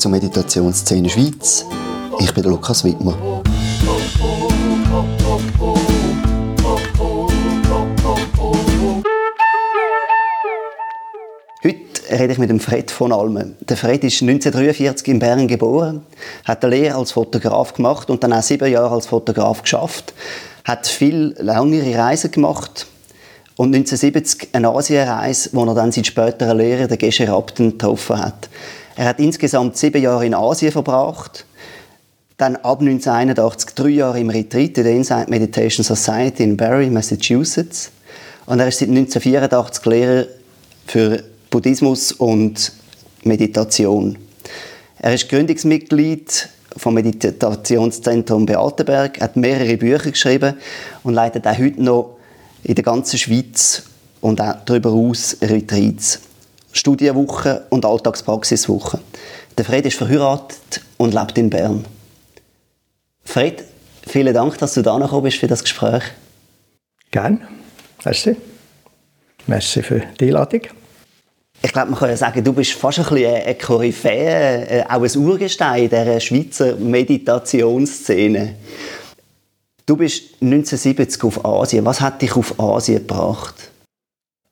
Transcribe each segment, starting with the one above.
zur Meditationsszene Schweiz. Ich bin Lukas Wittmer. Heute rede ich mit dem Fred von Almen. Der Fred ist 1943 in Bern geboren, hat eine Lehre als Fotograf gemacht und dann auch sieben Jahre als Fotograf geschafft, hat viel längere Reisen gemacht, und 1970 eine Asienreise, wo er dann seinen späteren Lehrer, den Gesche Rapten, getroffen hat. Er hat insgesamt sieben Jahre in Asien verbracht, dann ab 1981 drei Jahre im Retreat in der Insight Meditation Society in Barrie, Massachusetts. Und er ist seit 1984 Lehrer für Buddhismus und Meditation. Er ist Gründungsmitglied vom Meditationszentrum Beatenberg, hat mehrere Bücher geschrieben und leitet auch heute noch in der ganzen Schweiz und auch darüber hinaus Retreats, Studienwochen und Alltagspraxiswochen. Der Fred ist verheiratet und lebt in Bern. Fred, vielen Dank, dass du da gekommen bist für das Gespräch. Gerne. Merci. Merci für die Einladung. Ich glaube, man kann ja sagen, du bist fast ein bisschen eine Koryphäe, äh, auch ein Urgestein dieser Schweizer Meditationsszene. Du bist 1970 auf Asien. Was hat dich auf Asien gebracht?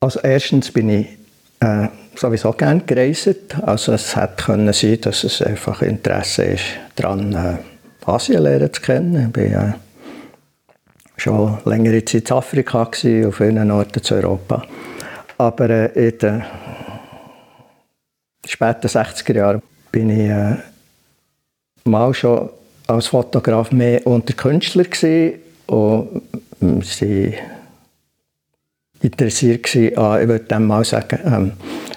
Also erstens bin ich äh, sowieso gerne gereist. Also es hätte können sein, dass es einfach Interesse ist, daran äh, Asien lernen zu kennen. Ich war äh, schon längere Zeit in Afrika, gewesen, auf vielen Orten zu Europa. Aber äh, in den späten 60er Jahren bin ich äh, mal schon als Fotograf mehr unter Künstler gewesen und ähm, sie interessiert an, ich würde dem mal sagen, ähm,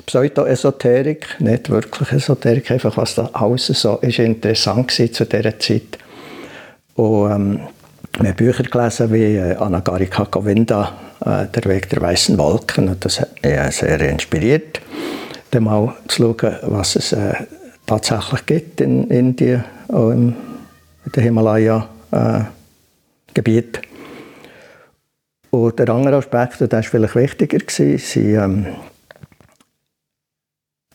Pseudo-Esoterik, nicht wirklich Esoterik, einfach was da alles so ist interessant war zu dieser Zeit. Und ähm, wir Bücher gelesen wie äh, Anagarika Govinda, äh, Der Weg der weißen Wolken, und das hat mich äh, sehr inspiriert, dann mal zu schauen, was es äh, tatsächlich gibt in Indien, auch im in den Himalaya-Gebiet. Und der andere Aspekt, der war vielleicht wichtiger, war ähm,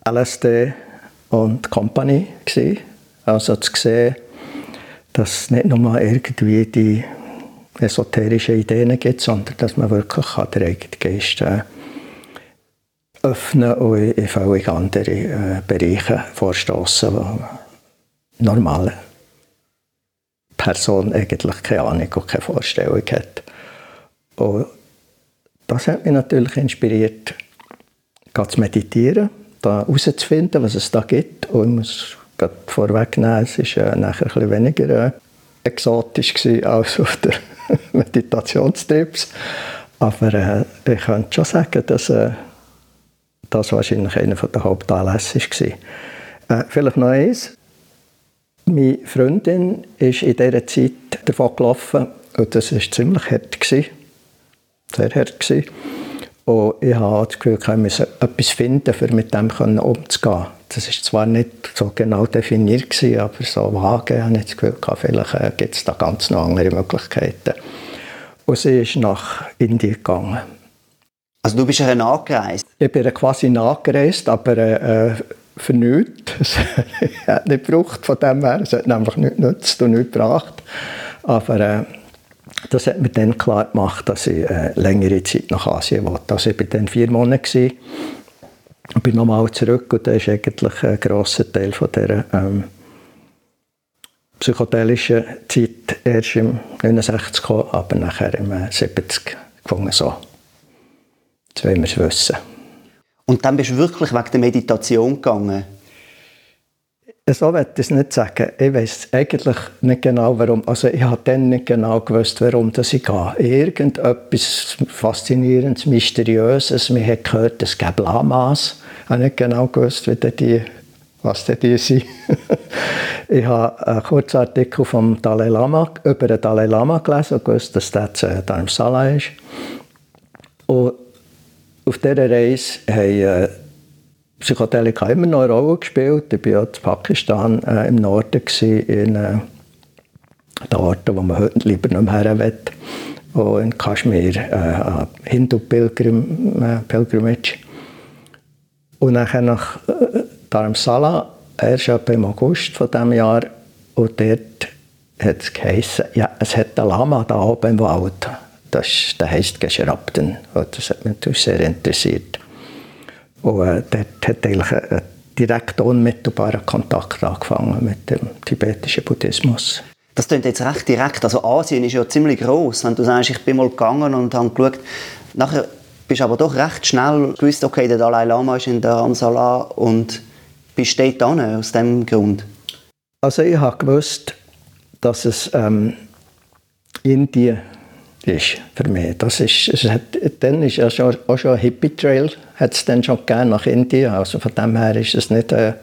LSD und Company. Gewesen. Also zu sehen, dass es nicht nur irgendwie die esoterischen Ideen gibt, sondern dass man wirklich den eigenen Geist äh, öffnen und in völlig andere äh, Bereiche vorstoßen, die normal Person eigentlich keine Ahnung und keine Vorstellung hat. Und das hat mich natürlich inspiriert, zu meditieren, da herauszufinden, was es da gibt. Und ich muss vorwegnehmen, es war äh, nachher bisschen weniger äh, exotisch als auf der Meditationstrips. Aber äh, ich könnte schon sagen, dass äh, das wahrscheinlich einer der Hauptanlässe war. Äh, vielleicht noch eins. Meine Freundin ist in dieser Zeit davon gelaufen und das war ziemlich hart. Gewesen. Sehr hart. Gewesen. Und ich habe das Gefühl, ich müsse etwas finden, um mit dem umzugehen. Das war zwar nicht so genau definiert, gewesen, aber so vage habe ich das Gefühl, vielleicht äh, gibt es da ganz noch andere Möglichkeiten. Und sie ist nach Indien gegangen. Also du bist ja nachgereist? Ich bin quasi nachgereist, aber äh, für nichts. Es hat nicht gebraucht von dem her. Es hat nämlich nichts genutzt und nichts gebracht. Aber äh, das hat mir dann klar gemacht, dass ich äh, längere Zeit nach Asien wollte. Also ich war dann vier Monate und bin nochmal zurück und da ist eigentlich ein grosser Teil von dieser ähm, psychedelischen Zeit erst im 69 gekommen, aber nachher im 70 äh, gefunden so. Jetzt wollen wir es wissen. Und dann bist du wirklich wegen der Meditation gegangen? So will ich es nicht sagen. Ich weiß eigentlich nicht genau, warum. Also ich habe dann nicht genau gewusst, warum das ich gehe. Irgendetwas Faszinierendes, Mysteriöses. Wir haben gehört, es gäbe Lamas. Ich habe nicht genau gewusst, wie die, was die sind. ich habe einen kurzen Artikel vom Dalai Lama, über den Dalai Lama gelesen und gewusst, dass das äh, Dharamsala ist. Und auf dieser Reise haben äh, Psychedelika immer noch eine Rolle gespielt. Ich war ja in Pakistan äh, im Norden, gewesen, in äh, den Orten, wo man heute lieber nicht mehr her will. Und in Kaschmir äh, Hindu-Pilgrimage. Äh, und dann nach äh, Dharamsala erst etwa im August von diesem Jahr und dort hat es geheißen, ja, es hat einen Lama da oben im Wald. Das, der heisst Geschrabten. Das hat mich natürlich sehr interessiert. Und äh, dort hat eigentlich ein direkt unmittelbarer Kontakt angefangen mit dem tibetischen Buddhismus. Das klingt jetzt recht direkt. Also Asien ist ja ziemlich groß. Wenn du sagst, ich bin mal gegangen und habe geschaut, nachher bist du aber doch recht schnell gewusst, okay, der Dalai Lama ist in der Amsala und bist dort hin, aus diesem Grund? Also ich habe gewusst, dass es ähm, Indien ist für mich. Das ist, es hat, dann ist ja schon, auch schon ein Hippie-Trail hat es dann schon gegeben nach Indien. Also von dem her ist es nicht äh,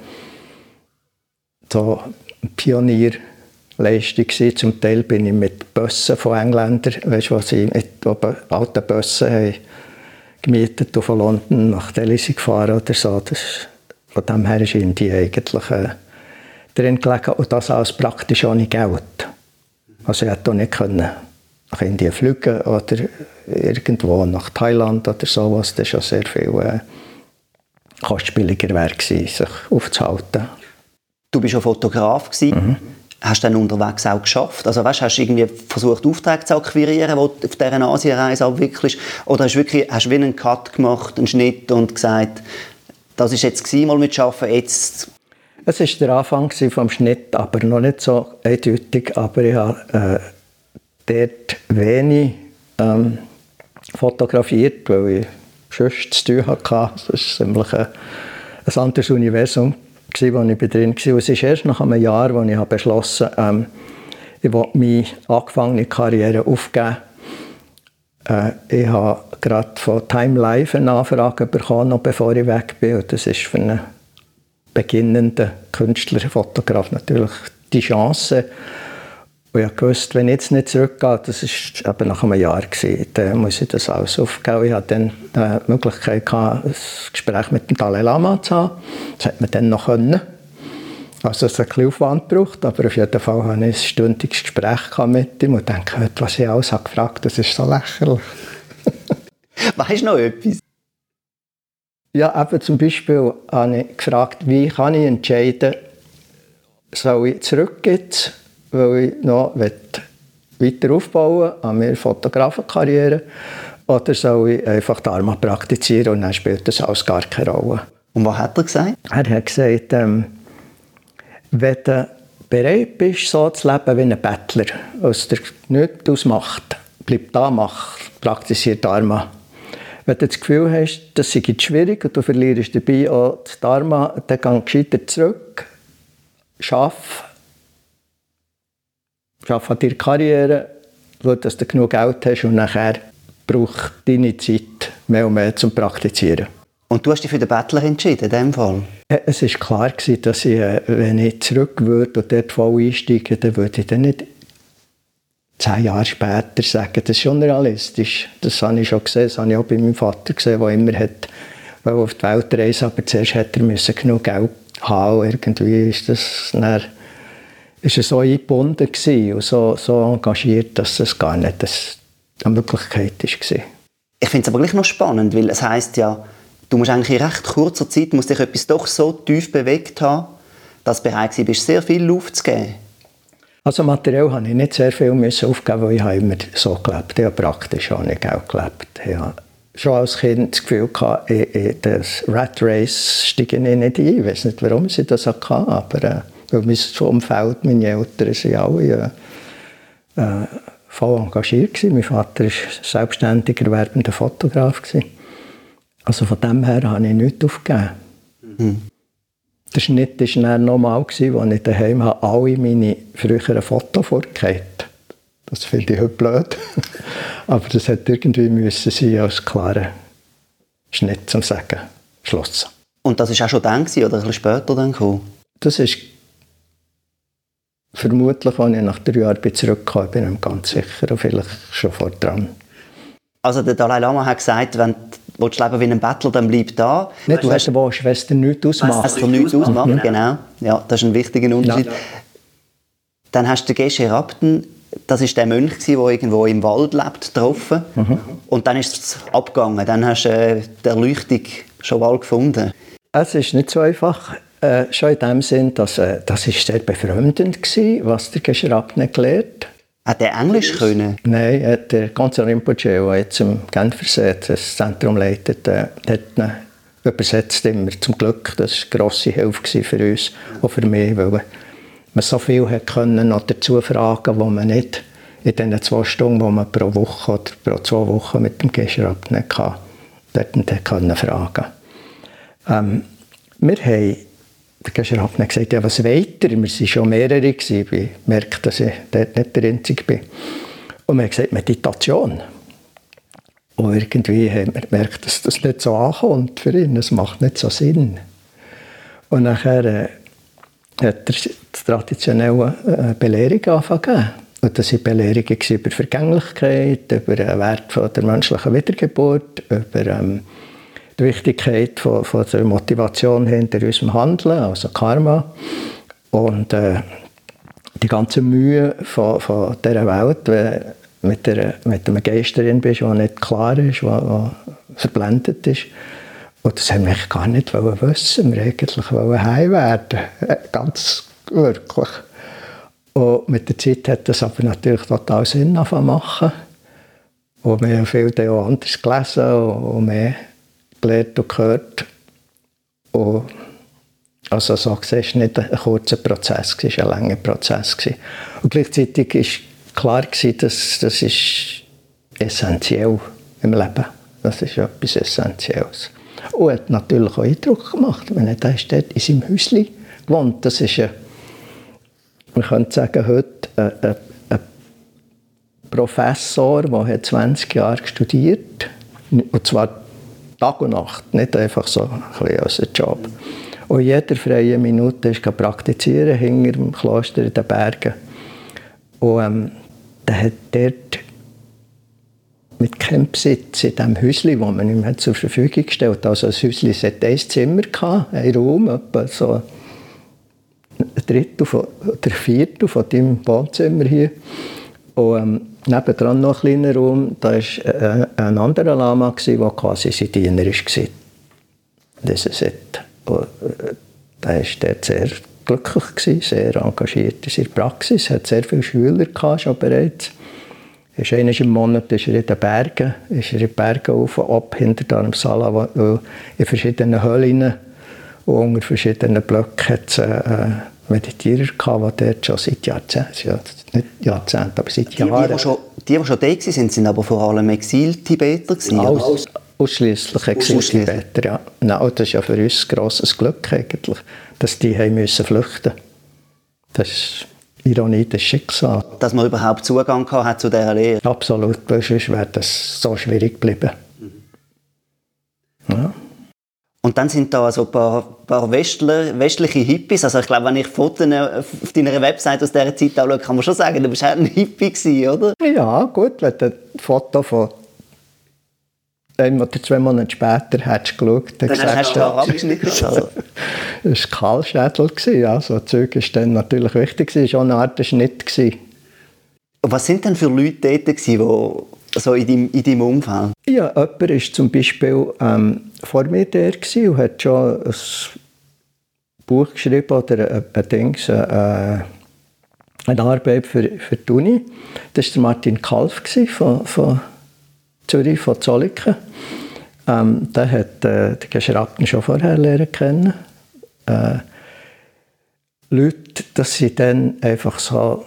so eine Pionierleistung gewesen. Zum Teil bin ich mit Bussen von Engländern, weißt du, was sie mit alten Bussen haben gemietet von London nach Delhi gefahren oder so. Das, von dem her ist Indien eigentlich äh, drin gelegen und das alles praktisch ohne Geld. Also ich hätte auch nicht können nach Indien fliegen oder irgendwo nach Thailand oder sowas. Das war schon sehr viel äh, kostspieliger wäre sich aufzuhalten. Du bist ja Fotograf Mhm. Hast du dann unterwegs auch geschafft? Also weißt, hast du irgendwie versucht, Aufträge zu akquirieren, die du auf dieser Asienreise abwickelst? Oder hast du wirklich hast du wie einen Cut gemacht, einen Schnitt und gesagt, das ist jetzt gewesen, mal mit Arbeiten, jetzt... Es war der Anfang vom Schnitt, aber noch nicht so eindeutig. Aber ich habe äh, dort wenig ähm, fotografiert, weil ich sonst zu tun hatte. Das war ziemlich ein, ein anderes Universum, wo ich drin war. es ist erst nach einem Jahr, als ich beschlossen habe, ähm, ich will meine angefangene Karriere aufgeben. Äh, ich habe gerade von Time Life eine Anfrage bekommen, noch bevor ich weg bin. Und das ist für einen beginnenden Künstler, Fotograf natürlich die Chance, und ich wusste, wenn ich jetzt nicht zurückgehe, das war eben nach einem Jahr, gewesen, dann muss ich das alles aufgeben. Ich hatte dann die Möglichkeit, gehabt, ein Gespräch mit dem Dalai Lama zu haben. Das hätte man dann noch können. Also es hat ein bisschen Aufwand gebraucht, aber auf jeden Fall hatte ich ein stündiges Gespräch mit ihm und dachte, was ich alles habe gefragt das ist so lächerlich. weißt du noch etwas? Ja, eben zum Beispiel habe ich gefragt, wie kann ich entscheiden, soll ich zurückgehen weil ich noch weiter aufbauen an meiner Fotografenkarriere oder soll ich einfach Dharma praktizieren und dann spielt das alles gar keine Rolle. Und was hat er gesagt? Er hat gesagt, ähm, wenn du bereit bist, so zu leben wie ein Bettler, was dir nichts ausmacht, bleib da, mach, praktiziere Dharma. Wenn du das Gefühl hast, das ist schwierig und du verlierst dabei auch das Dharma, dann geh gescheiter zurück, schaff, an deiner Karriere, schau, dass du genug Geld hast und nachher braucht deine Zeit mehr und mehr zum Praktizieren. Und du hast dich für den Bettler entschieden, in diesem Fall? Es war klar, dass ich, äh, wenn ich zurück würde und dort voll einsteigen dann würde ich dann nicht zehn Jahre später sagen, das ist schon realistisch. Das habe ich schon gesehen, das habe ich auch bei meinem Vater gesehen, der immer hat, auf die Welt reisen aber zuerst hätte er genug Geld haben. Irgendwie ist das dann ist er so eingebunden und so, so engagiert, dass es gar nicht eine Möglichkeit war. Ich finde es aber gleich noch spannend, weil es heißt ja, du musst eigentlich in recht kurzer Zeit musst dich etwas doch so tief bewegt haben, dass du bereit bist, sehr viel Luft zu geben. Also materiell habe ich nicht sehr viel aufgeben, weil ich habe immer so gelebt. Ich habe praktisch auch nicht auch gelebt. Ich habe schon als Kind das Gefühl gehabt, in das Rat Race steige ich nicht ein. Ich weiß nicht, warum ich das hatte, aber äh, weil mein Umfeld, meine Eltern, sind alle äh, äh, voll engagiert gewesen. Mein Vater war selbstständig erwerbender Fotograf. Gewesen. Also von dem her habe ich nichts aufgegeben. Mhm. Der Schnitt war dann normal, als ich daheim alle meine früheren Fotos vorgekehrt Das finde ich heute blöd. Aber das hätte irgendwie müssen sein als klarer Schnitt zum Sagen. Schloss. Und das war auch schon dann oder ein bisschen später dann gekommen? Das ist Vermutlich, als ich nach drei Jahren zurückgekommen bin, bin ich ganz sicher und vielleicht schon vor dran. Also der Dalai Lama hat gesagt, wenn du leben wie ein Bettler, dann bleib da. Nicht, du hast eine Schwester nichts ausmachen. Es nichts ausmachen, genau. Ja, das ist ein wichtiger Unterschied. Ja. Dann hast du den Geshe Rapten, das ist der Mönch, der irgendwo im Wald lebt, getroffen. Mhm. Und dann ist es abgegangen. Dann hast du äh, die Erleuchtung schon bald gefunden. Es ist nicht so einfach Äh, schon in dem Sinn, dass äh, das ist sehr befremdend war, was der Geschrabne gelernt hat er Englisch können? Nein, der ganze Rinpoche, der jetzt im Genfersee das Zentrum leitet, äh, hat ihn übersetzt immer. Zum Glück, das war eine grosse Hilfe für uns, auch für mich, weil man so viel hat können noch dazu fragen, wo man nicht in den zwei Stunden, die man pro Woche oder pro zwei Wochen mit dem Geschrab nicht dort nicht können fragen. Ähm, wir haben Geschrab hat gesagt, ja, was weiter? Wir waren schon mehrere, ich merke, dass ich dort nicht der Einzige bin. Und wir haben gesagt, Meditation. Und irgendwie haben wir gemerkt, dass das nicht so ankommt für ihn, das macht nicht so Sinn. Und nachher äh, hat er die traditionelle äh, Belehrung angefangen. Und das waren Belehrungen über Vergänglichkeit, über den Wert der menschlichen Wiedergeburt, über ähm, die Wichtigkeit von, von der Motivation hinter unserem Handeln, also Karma. Und äh, die ganze Mühe von, von dieser Welt, wenn mit, der, mit einem Geist drin bist, der nicht klar ist, der, verblendet ist. Und das haben wir gar nicht wissen. Wir eigentlich heim werden. Ganz wirklich. Und mit der Zeit hat das aber natürlich total Sinn machen. Und wir haben viel auch anders gelesen und mehr gelernt und gehört. Und also so gesehen, es war nicht ein kurzer Prozess, es war ein langer Prozess. Und gleichzeitig war klar, dass das ist essentiell im Leben Das ist etwas Essentielles. Und hat natürlich auch Eindruck gemacht, wenn er dort in seinem Häuschen gewohnt. Das ist ein man könnte sagen, heute ein, ein, Professor, der 20 Jahre studiert und zwar Tag und Nacht, nicht einfach so ein als Job. Und jede freie Minute ist praktizieren hinter dem Kloster in den Bergen. Und ähm, der hat dort mit keinem Besitz in diesem Häuschen, das man ihm zur Verfügung gestellt hat. Also das Häuschen hatte ein Zimmer, gehabt, ein Raum, etwa so ein Drittel oder ein Viertel von deinem Wohnzimmer hier. Und ähm, nebendran noch ein kleiner Raum, da war äh, ein anderer Lama, der quasi sein Diener war. Das ist und, äh, der war sehr glücklich, gewesen, sehr engagiert in seiner Praxis, hat sehr viele Schüler gehabt, schon bereits. Ist einmal im Monat ist er in den Bergen, ist er in den Bergen auf und ab, hinter Dharamsala, in verschiedenen Höhlen und unter verschiedenen Blöcken hat es äh, Meditierer gehabt, die dort schon seit Jahrzehnten, nicht Jahrzehnten, aber seit Jahren... Die, die, schon, die, die schon da waren, sind aber vor allem Exil-Tibeter Aus, Ausschließlich Exil-Tibeter, ja. Nein, das ist ja für uns ein grosses Glück eigentlich, dass die haben müssen flüchten Das ist Ironie des Schicksals. Dass man überhaupt Zugang hat zu dieser Lehre. Absolut, sonst wäre das so schwierig geblieben. Mhm. Ja. Und dann sind da so ein paar, paar Westler, westliche Hippies. Also ich glaube, wenn ich Fotos auf deiner Website aus dieser Zeit anschaue, kann man schon sagen, du bist halt ein Hippie gewesen, oder? Ja, gut, wenn du ein Foto von ein oder zwei Monate später hättest du geschaut, dann, dann hast du abgeschnitten. Also. das war Kahlschädel. Ja, so Zeug war dann natürlich wichtig. Es war auch eine Art Schnitt. Und was sind denn für Leute dort, die so in deinem, in deinem Umfeld? Ja, jemand war zum Beispiel ähm, vor mir der und hat schon ein Buch geschrieben oder ein, ein äh, eine Arbeit für, für die Uni. Das war Martin Kalf von, von Zürich, von Zolliken. Ähm, der hat äh, den Geschraubten schon vorher lernen kennen. Äh, Leute, das sind dann einfach so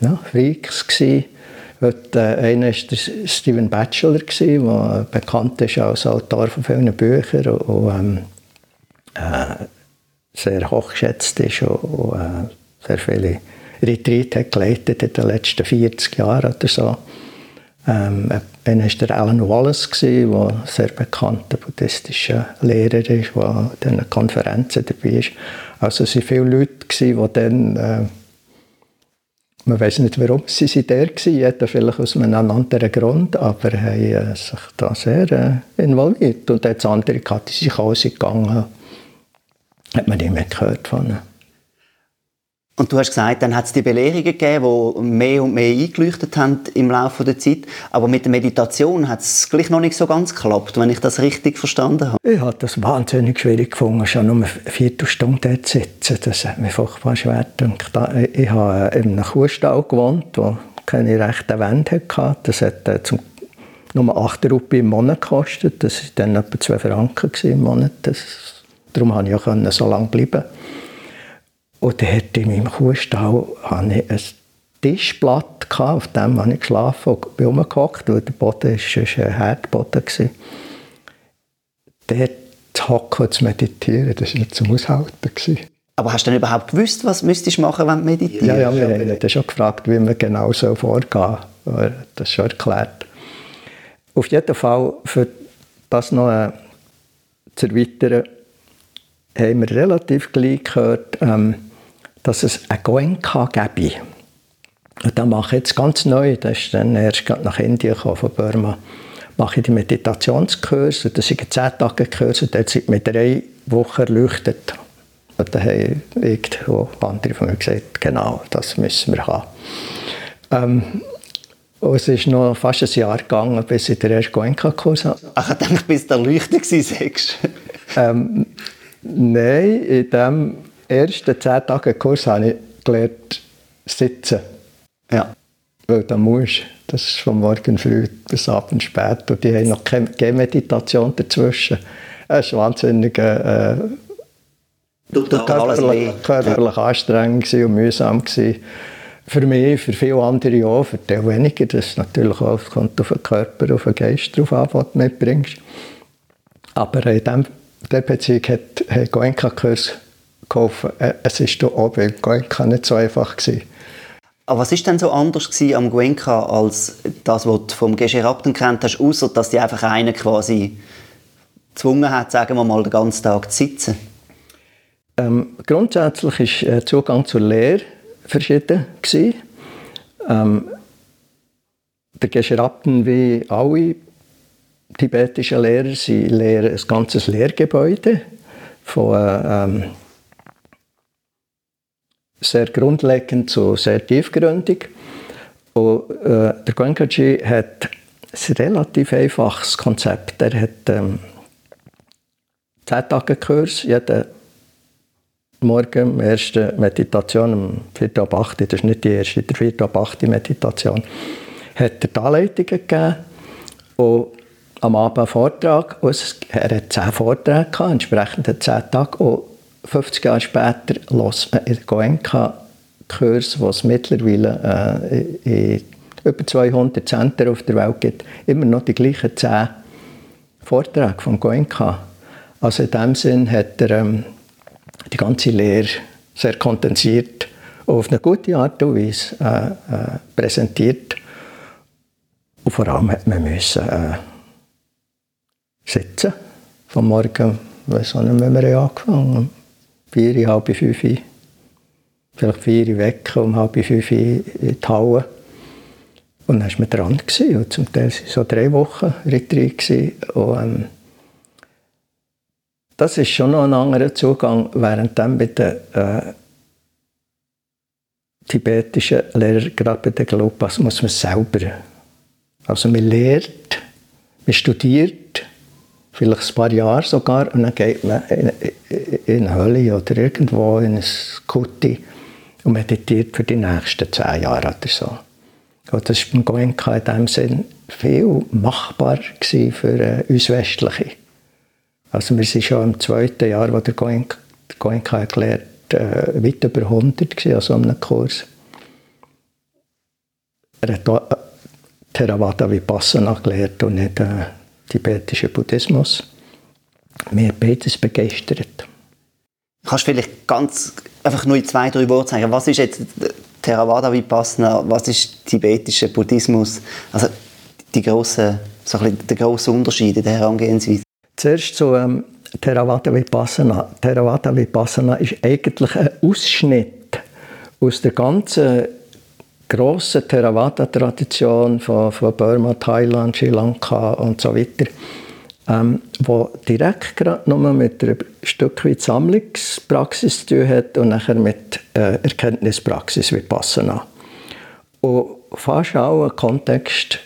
ja, Freaks gewesen, Äh, einer war der Steven Batchelor, der bekannt ist als Autor von vielen Büchern und, ähm, äh, sehr hochgeschätzt ist und, und äh, sehr viele Retreat hat geleitet in den letzten 40 Jahren oder so. Ähm, einer war der Alan Wallace, der sehr bekannter buddhistischer Lehrer ist, der an diesen Konferenzen dabei ist. Also es waren viele Leute, die dann äh, man weiß nicht, warum sie sind der waren, vielleicht aus einem anderen Grund, aber haben äh, sich da sehr äh, involviert. Und jetzt andere die sich ausgegangen, hat man nicht mehr gehört von ihnen. Und du hast gesagt, dann hat es die Belehrungen gegeben, die mehr und mehr eingeleuchtet haben im Laufe der Zeit. Aber mit der Meditation hat es gleich noch nicht so ganz geklappt, wenn ich das richtig verstanden habe. Ich habe das wahnsinnig schwierig gefunden, schon nur eine Viertelstunde dort zu sitzen. Das hat mir furchtbar schwer gedacht. Ich habe in einem Kuhstall gewohnt, wo keine rechten Wände hatte. Das hat äh, zum nur 8 Rupi im Monat gekostet. Das war dann etwa 2 Franken im Monat. Das, darum konnte ich auch so lange bleiben. Und hatte in meinem Kuhstall hatte ich ein Tischblatt, auf dem habe ich geschlafen und bin rumgehockt, weil der Boden war ein Herdboden. Dort zu hocken und zu meditieren, das war nicht zum Aushalten. Aber hast du denn überhaupt gewusst, was müsstest du machen, wenn du meditierst? Ja, ja, wir haben dann schon gefragt, wie man genau so vorgehen soll. Das ist schon erklärt. Auf jeden Fall, für das noch äh, zu erweitern, haben wir relativ gleich gehört, ähm, dass es ein Goenka gäbe. Und das mache ich jetzt ganz neu, das ist dann erst nach Indien gekommen, von Burma, mache ich die Meditationskurse, das sind 10 Tage Kurse, dort sind mit drei Wochen erleuchtet. Und dann haben irgendwo andere von mir gesagt, genau, das müssen wir haben. Ähm, und es ist noch fast ein Jahr gegangen, bis ich den ersten Goenka-Kurs hatte. Ach, ich dachte, bis du erleuchtet warst. ähm, nein, in dem ersten zehn Tagen Kurs habe ich gelernt, sitzen. Ja. Weil da musst Das ist von morgen früh bis abends spät. Und die haben noch keine Meditation dazwischen. Es war wahnsinnig äh, körperlich, körperlich ja. anstrengend und mühsam. Gewesen. Für mich, für viele andere auch, für die weniger. Das ist natürlich auch, kommt auf den Körper, auf den Geist drauf an, was du mitbringst. Aber in dem, der Beziehung hat, hat Goenka-Kurs kaufen. Äh, es war auch bei Goenka nicht so einfach. Gewesen. Aber was war denn so anders am Goenka als das, was du vom Gescherabten kennt hast, außer dass die einfach einen quasi gezwungen hat, sagen wir mal, den ganzen Tag zu sitzen? Ähm, grundsätzlich ist der Zugang zur Lehre verschieden. Ähm, der Gescherabten, wie alle tibetischen Lehrer, sie lehren ein ganzes Lehrgebäude von ähm, sehr grundlegend zu sehr tiefgründig. Und, äh, der Goenkaji hat ein relativ einfaches Konzept. Er hat ähm, 10 Tage Kurs, jeden Morgen, erste Meditation, um 4 ab 8, das ist nicht die erste, die 4 ab 8 Meditation, hat er die Anleitungen gegeben und am Abend einen Vortrag. Und er hat 10 Vorträge gehabt, entsprechend 10 Tage. Und 50 Jahre später hört man in Goenka-Kurs, was mittlerweile äh, in über 200 Zentren auf der Welt gibt, immer noch die gleichen 10 Vorträge von Goenka. Also in dem Sinn hat er ähm, die ganze Lehre sehr kondensiert auf eine gute Art und Weise äh, äh, präsentiert. Und vor allem hat man müssen, äh, sitzen. Vom Morgen, weiß auch wenn wir angefangen vier, halb fünf, vielleicht vier weg, um halb fünf in die Halle. Und dann war man dran. Gewesen. Und zum Teil waren so drei Wochen Retreat. Und, ähm, das ist schon noch ein anderer Zugang, während dann bei den äh, tibetischen Lehrern, gerade bei den Glopas, muss man selber. Also man lernt, man studiert, vielleicht ein paar Jahre sogar, und dann geht man in, in eine Hölle oder irgendwo in ein Kutti und meditiert für die nächsten zehn Jahre oder so. Und das war beim Goenka in dem Sinn viel machbar für äh, uns Westliche. Also wir sind schon im zweiten Jahr, wo der Goenka, der Goenka erklärt, äh, weit über 100 gewesen, also einem Kurs. Er hat auch äh, Theravada Vipassana gelehrt und nicht äh, tibetischen Buddhismus. Mir beides begeistert. Kannst du vielleicht ganz einfach nur in zwei, drei Worte sagen, was ist jetzt Theravada Vipassana, was ist tibetischer Buddhismus? Also die grosse, so ein der grosse Unterschied in der Herangehensweise. Zuerst zu ähm, Theravada Vipassana. Theravada Vipassana ist eigentlich ein Ausschnitt aus der ganzen grossen Theravada-Tradition von, von Burma, Thailand, Sri Lanka und so weiter. ähm, wo direkt gerade nur mit einer Stück weit Sammlungspraxis zu tun hat und nachher mit äh, Erkenntnispraxis wie Passana. Und fast auch ein Kontext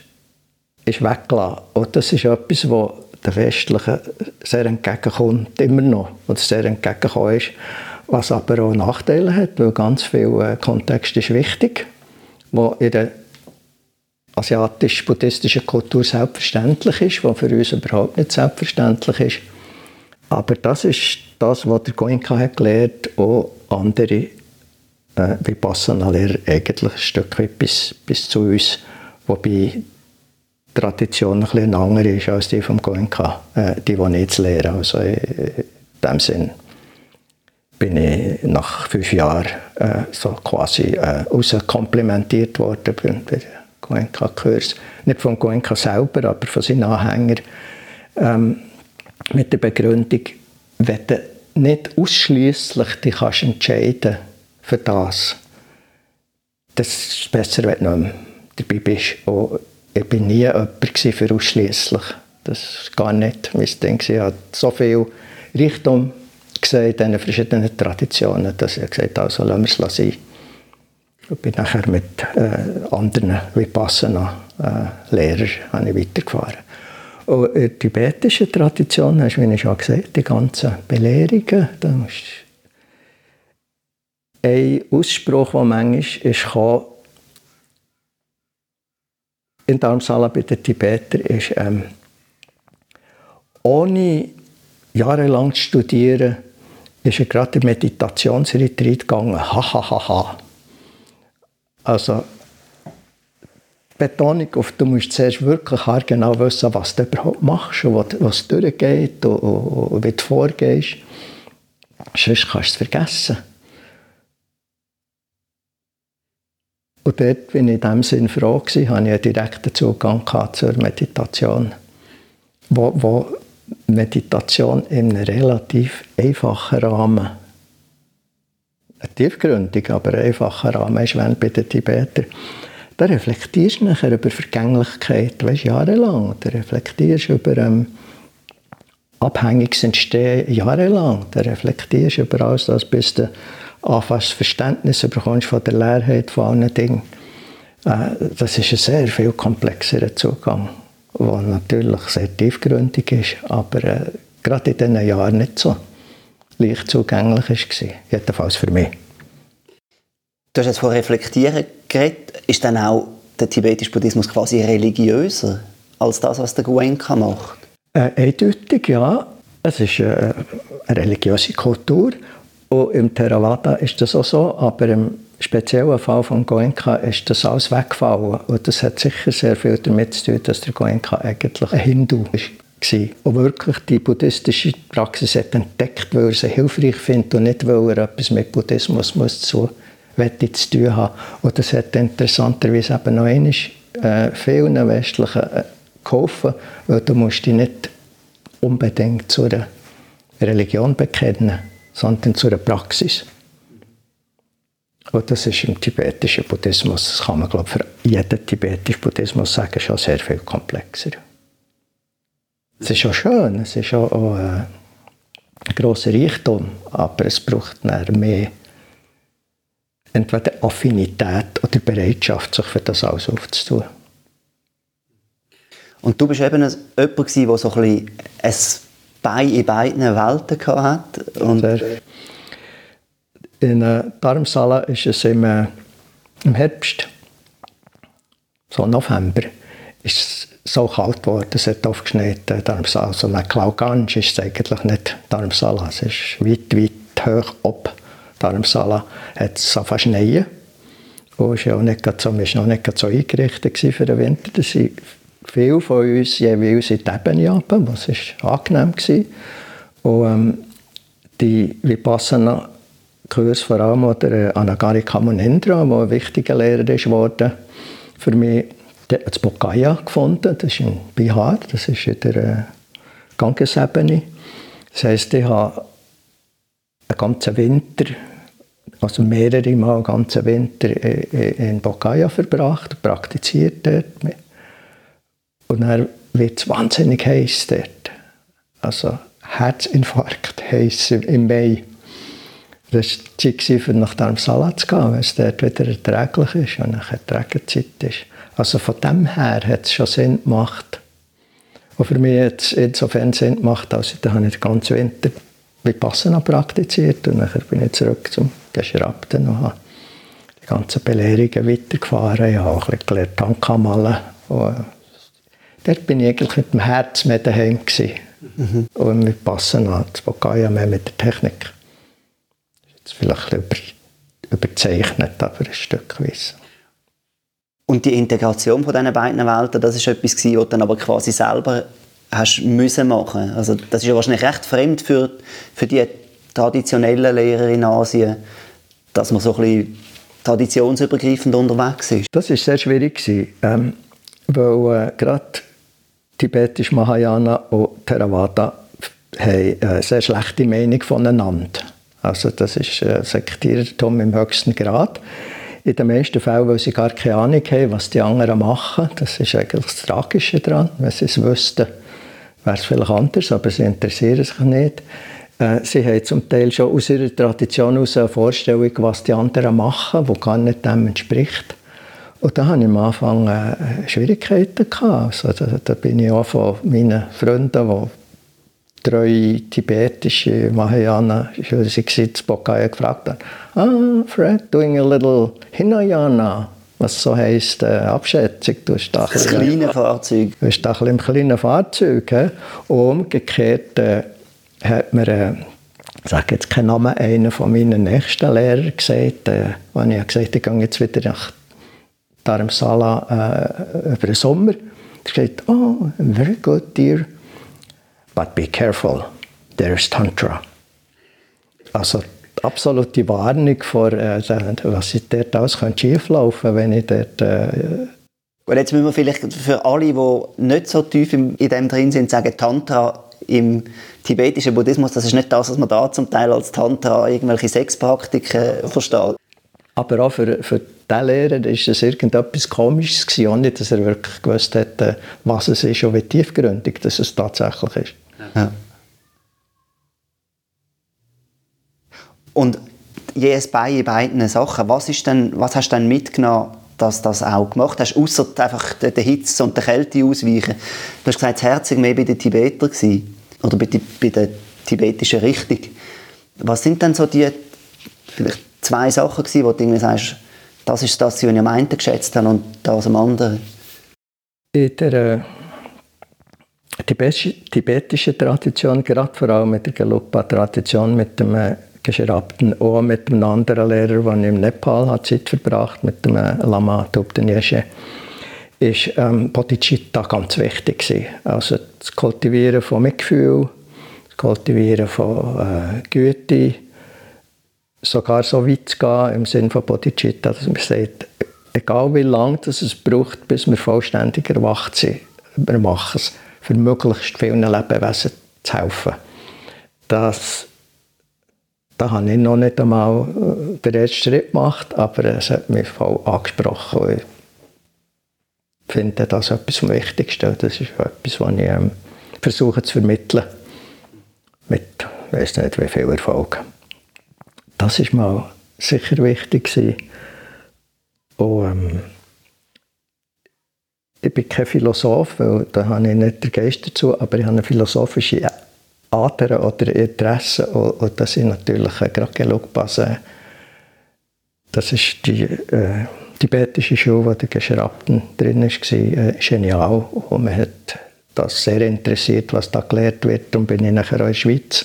ist weggelassen. Und das ist etwas, was der Westlichen sehr entgegenkommt, immer noch, oder sehr entgegengekommen ist, was aber auch Nachteile hat, weil ganz viel äh, Kontext ist wichtig, wo in der asiatisch-buddhistischen Kultur selbstverständlich ist, was für uns überhaupt nicht selbstverständlich ist. Aber das ist das, was der Goenka hat gelernt, auch andere äh, Vipassana-Lehrer eigentlich ein Stück weit bis, bis zu uns, wobei die Tradition ein bisschen andere ist als die vom Goenka, äh, die, die nicht zu lehren. Also in, in dem Sinn bin ich nach fünf Jahren äh, so quasi äh, rauskomplimentiert worden bei, Goenka-Kurs. Nicht von Goenka selber, aber von seinen Anhängern. Ähm, mit der Begründung, wenn du nicht ausschließlich dich kannst entscheiden für das, das ist besser, wenn du nicht dabei bist. Und ich war nie jemand für ausschließlich. Das ist gar nicht mein Ding. Ich habe so viel Richtung gesehen in verschiedenen Traditionen, dass ich gesagt habe, also lassen wir es sein. Ich bin nachher mit äh, anderen Vipassana-Lehrern äh, weitergefahren. Und in der tibetischen Tradition hast du, wie ich schon gesagt die ganzen Belehrungen. Da musst ein Ausspruch, der manchmal ist, kam, in Dharamsala bei den Tibetern ist, ähm, ohne jahrelang zu studieren, ist er gerade in Meditationsretreat gegangen. Ha, ha, ha, ha. Also Betonung auf, du musst zuerst wirklich genau wissen, was du überhaupt machst und was durchgeht und, und, und wie du vorgehst. Sonst kannst du es vergessen. Und dort bin ich in dem Sinn froh gewesen, hatte ich einen direkten Zugang zur Meditation, wo, wo Meditation in einem relativ einfachen Rahmen ein tiefgründig, aber einfacher Rahmen ist, wenn bei den Tibetern. Da reflektierst du nachher über Vergänglichkeit, weißt, jahrelang. Da reflektierst du über ähm, abhängiges Entstehen jahrelang. Da reflektierst du über alles das, bis du anfängst Verständnis bekommst von der Leerheit von allen Dingen. Äh, das ist ein sehr viel komplexerer Zugang, der natürlich sehr tiefgründig ist, aber äh, gerade in diesen Jahren nicht so leicht zugänglich war. Jedenfalls für mich. Du hast jetzt von Reflektieren geredet. Ist dann auch der tibetische Buddhismus quasi religiöser als das, was der Goenka macht? Äh, eindeutig, ja. Es ist äh, eine religiöse Kultur. Und im Theravada ist das auch so, aber im speziellen Fall von Goenka ist das alles weggefallen. Und das hat sicher sehr viel damit zu tun, dass der Goenka eigentlich ein Hindu gewesen, und wirklich die buddhistische Praxis hat entdeckt, weil er sie hilfreich findet und nicht, weil er etwas mit Buddhismus muss zu, zu tun haben. Und das hat interessanterweise eben noch einmal äh, vielen Westlichen äh, geholfen, weil du musst dich nicht unbedingt zu einer Religion bekennen, sondern zu einer Praxis. Und das ist im tibetischen Buddhismus, das kann man glaube ich, für jeden tibetischen Buddhismus sagen, schon sehr viel komplexer. Es ist auch schön, es ist auch, auch äh, ein grosser Reichtum, aber es braucht mehr entweder Affinität oder Bereitschaft, sich für das alles aufzutun. Und du bist eben jemand, der so ein, ein Bein in beiden Welten hatte. Und in äh, Darmsala ist es im, äh, im Herbst, so November, ist so kalt geworden, es hat aufgeschneit, äh, Darmsala. Also eine Klaugansch ist es eigentlich nicht Darmsala, es ist weit, weit hoch ab Darmsala. Hat es fast schneien. Und es war auch nicht so, noch nicht so eingerichtet für den Winter. Da sind viele von uns jeweils in die Ebene runter, was war angenehm. War. Und ähm, die Vipassana Kurs vor allem oder äh, Anagari Kamunendra, der ein wichtiger Lehrer ist worden für mich, das Bokaya gefunden, das ist in Bihar, das ist in der äh, Gangesebene. Das heisst, ich habe einen ganzen Winter, also mehrere Mal einen ganzen Winter in Bokaya verbracht, praktiziert dort. Und dann wird es wahnsinnig heiß dort. Also Herzinfarkt heisst im Mai. Das war die Zeit, um nach dem Salat zu gehen, wenn es dort wieder erträglich ist und nachher die Regenzeit ist. Also von dem her hat es schon Sinn gemacht. Und für mich hat es insofern Sinn gemacht, als ich dann den ganzen Winter Vipassana praktiziert und dann bin ich zurück zum Geschraubten und habe die ganzen Belehrungen weitergefahren. Ich habe auch ein bisschen gelernt, Tanka malen. Und dort bin ich eigentlich mit dem Herz mehr daheim gewesen. Mhm. Und mit Vipassana, das Bokaya mehr mit der Technik. Ist vielleicht ein bisschen über, überzeichnet, aber ein Stückweise. Und die Integration von diesen beiden Welten, das ist etwas, was du dann aber quasi selber hast müssen machen. Also das ist ja wahrscheinlich recht fremd für, für die traditionellen Lehrer in Asien, dass man so ein bisschen traditionsübergreifend unterwegs ist. Das ist sehr schwierig ähm, weil äh, gerade tibetisch Mahayana und Theravada haben eine sehr schlechte Meinung voneinander. Also das ist äh, Sektierertum im höchsten Grad. In den meisten Fällen, weil sie gar keine Ahnung haben, was die anderen machen. Das ist eigentlich das Tragische daran. Wenn sie es wüssten, wäre es vielleicht anders, aber sie interessieren sich nicht. Äh, sie haben zum Teil schon aus ihrer Tradition heraus eine Vorstellung, was die anderen machen, die gar nicht dem entspricht. Und da hatte ich am Anfang äh, Schwierigkeiten. Also, da, da, bin ich auch von meinen Freunden, die drei tibetische Mahayana waren, zu Bokaya gefragt haben, ah, Fred, doing a little Hinayana was so heisst, äh, Abschätzung. Du hast da das kleine Fahrzeug. Du hast da ein im kleinen Fahrzeug. He? umgekehrt äh, hat mir, äh, ich sage jetzt keinen Namen, einer von meinen nächsten Lehrern gesagt, äh, als ich gesagt habe, ich gehe jetzt wieder nach Dharamsala äh, über den Sommer. Er gesagt, oh, very good, dear, but be careful, there's Tantra. Also absolute Warnung vor, äh, was dort alles schieflaufen könnte, wenn ich dort... Äh, und jetzt müssen wir vielleicht für alle, die nicht so tief in dem drin sind, sagen, Tantra im tibetischen Buddhismus, das ist nicht das, was man da zum Teil als Tantra irgendwelche Sexpraktiken versteht. Aber auch für, für den Lehrer ist es irgendetwas Komisches gewesen, auch nicht, dass er wirklich gewusst äh, was es ist und wie tiefgründig dass es tatsächlich ist. Ja. Und jedes bei in beiden Sachen, was, ist denn, was hast du denn mitgenommen, dass das auch gemacht hast, außer einfach der Hitze und der Kälte ausweichen? Du hast gesagt, das Herz war mehr bei den Tibetern gewesen, oder bei, bei der tibetischen Richtung. Was sind denn so die vielleicht zwei Sachen gewesen, wo du irgendwie sagst, das ist das, was ich am einen geschätzt habe und das am anderen? In der äh, tibetischen Tradition, gerade vor allem mit der Gelugpa-Tradition, mit dem äh, geschraubten auch mit einem anderen Lehrer, der im Nepal hat Zeit verbracht, mit dem äh, Lama Tupten Yeshe, ist ähm, Bodhicitta ganz wichtig gewesen. Also das Kultivieren von Mitgefühl, das Kultivieren von äh, Güte, sogar so weit zu gehen im Sinne von Bodhicitta, dass man sagt, egal wie lange es braucht, bis wir vollständig erwacht sind, wir machen es, für möglichst vielen Lebewesen zu helfen. Das da habe ich noch nicht einmal äh, den ersten Schritt gemacht, aber es hat mich voll angesprochen. Ich finde das etwas vom Wichtigsten. Das ist etwas, was ich ähm, versuche zu vermitteln. Mit, ich weiß nicht, wie viel Erfolg. Das ist mal sicher wichtig gewesen. Und, ähm, ich bin kein Philosoph, weil da habe ich nicht den Geist dazu, aber ich habe eine philosophische Adern oder Interessen. Und, das sind natürlich äh, gerade Gelugpasse. Das ist die äh, tibetische Schule, wo der Geschraubten drin war, äh, genial. Und man hat das sehr interessiert, was da gelehrt wird. Und bin ich nachher auch in der Schweiz,